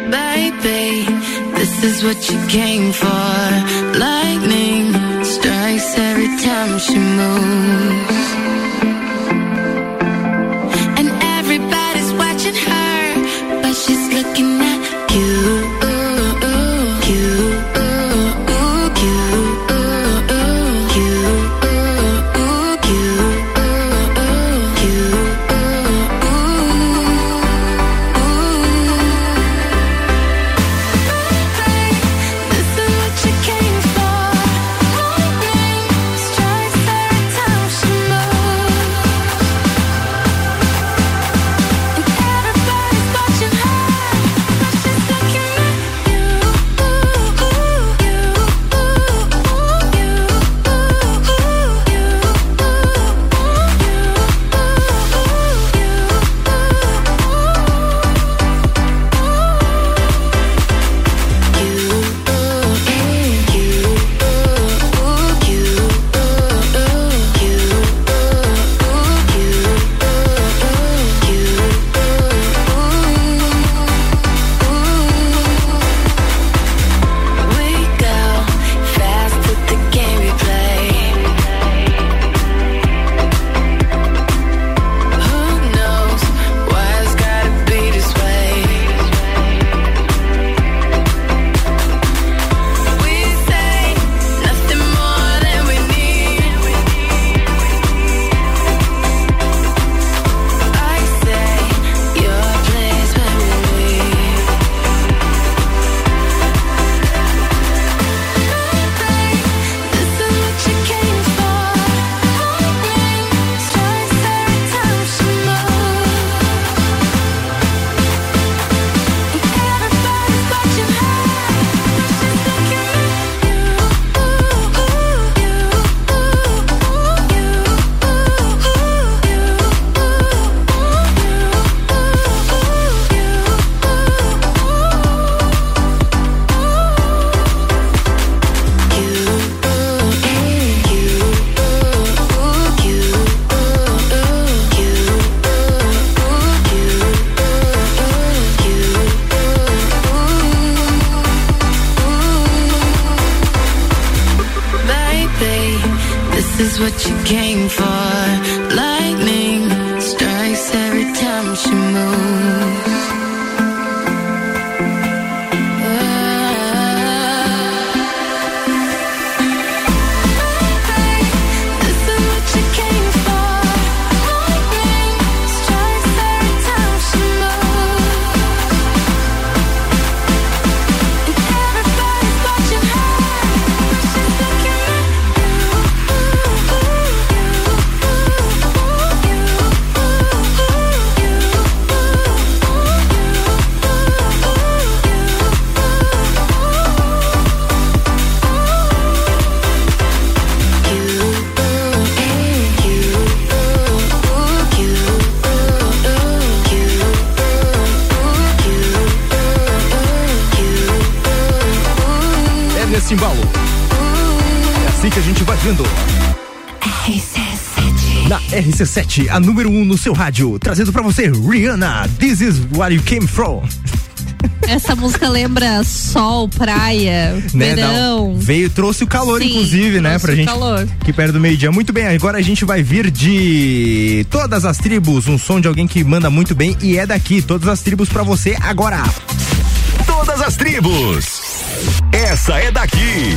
Baby, this is what you came for. Lightning strikes every time she moves. RC7, a número 1 um no seu rádio, trazendo para você Rihanna, This is where you came from. Essa música lembra sol, praia, né, verão. Não. Veio, trouxe o calor, Sim, inclusive, né? Pra gente. Calor. Que perto do meio-dia. Muito bem, agora a gente vai vir de todas as tribos. Um som de alguém que manda muito bem e é daqui. Todas as tribos para você agora. Todas as tribos. Essa é daqui.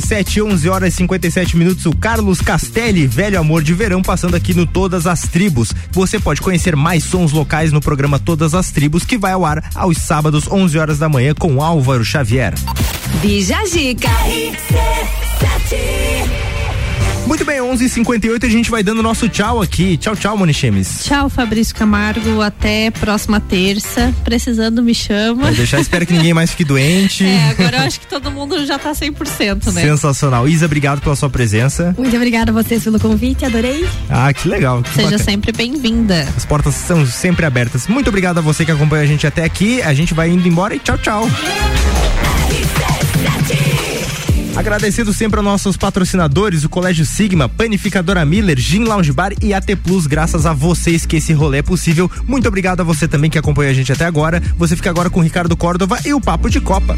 17, 11 horas e 57 minutos. O Carlos Castelli, velho amor de verão, passando aqui no Todas as Tribos. Você pode conhecer mais sons locais no programa Todas as Tribos, que vai ao ar aos sábados, 11 horas da manhã, com Álvaro Xavier. Bija Zica. 11:58 a gente vai dando nosso tchau aqui. Tchau, tchau, Monichemes. Tchau, Fabrício Camargo. Até próxima terça. Precisando, me chama. Vou deixar, espero que ninguém mais fique doente. É, agora eu acho que todo mundo já tá 100%, né? Sensacional. Isa, obrigado pela sua presença. Muito obrigada a vocês pelo convite, adorei. Ah, que legal. Que Seja bacana. sempre bem-vinda. As portas são sempre abertas. Muito obrigado a você que acompanha a gente até aqui. A gente vai indo embora e tchau, tchau. Agradecido sempre aos nossos patrocinadores, o Colégio Sigma, Panificadora Miller, Gin Lounge Bar e AT Plus, graças a vocês que esse rolê é possível. Muito obrigado a você também que acompanha a gente até agora. Você fica agora com o Ricardo Córdova e o Papo de Copa.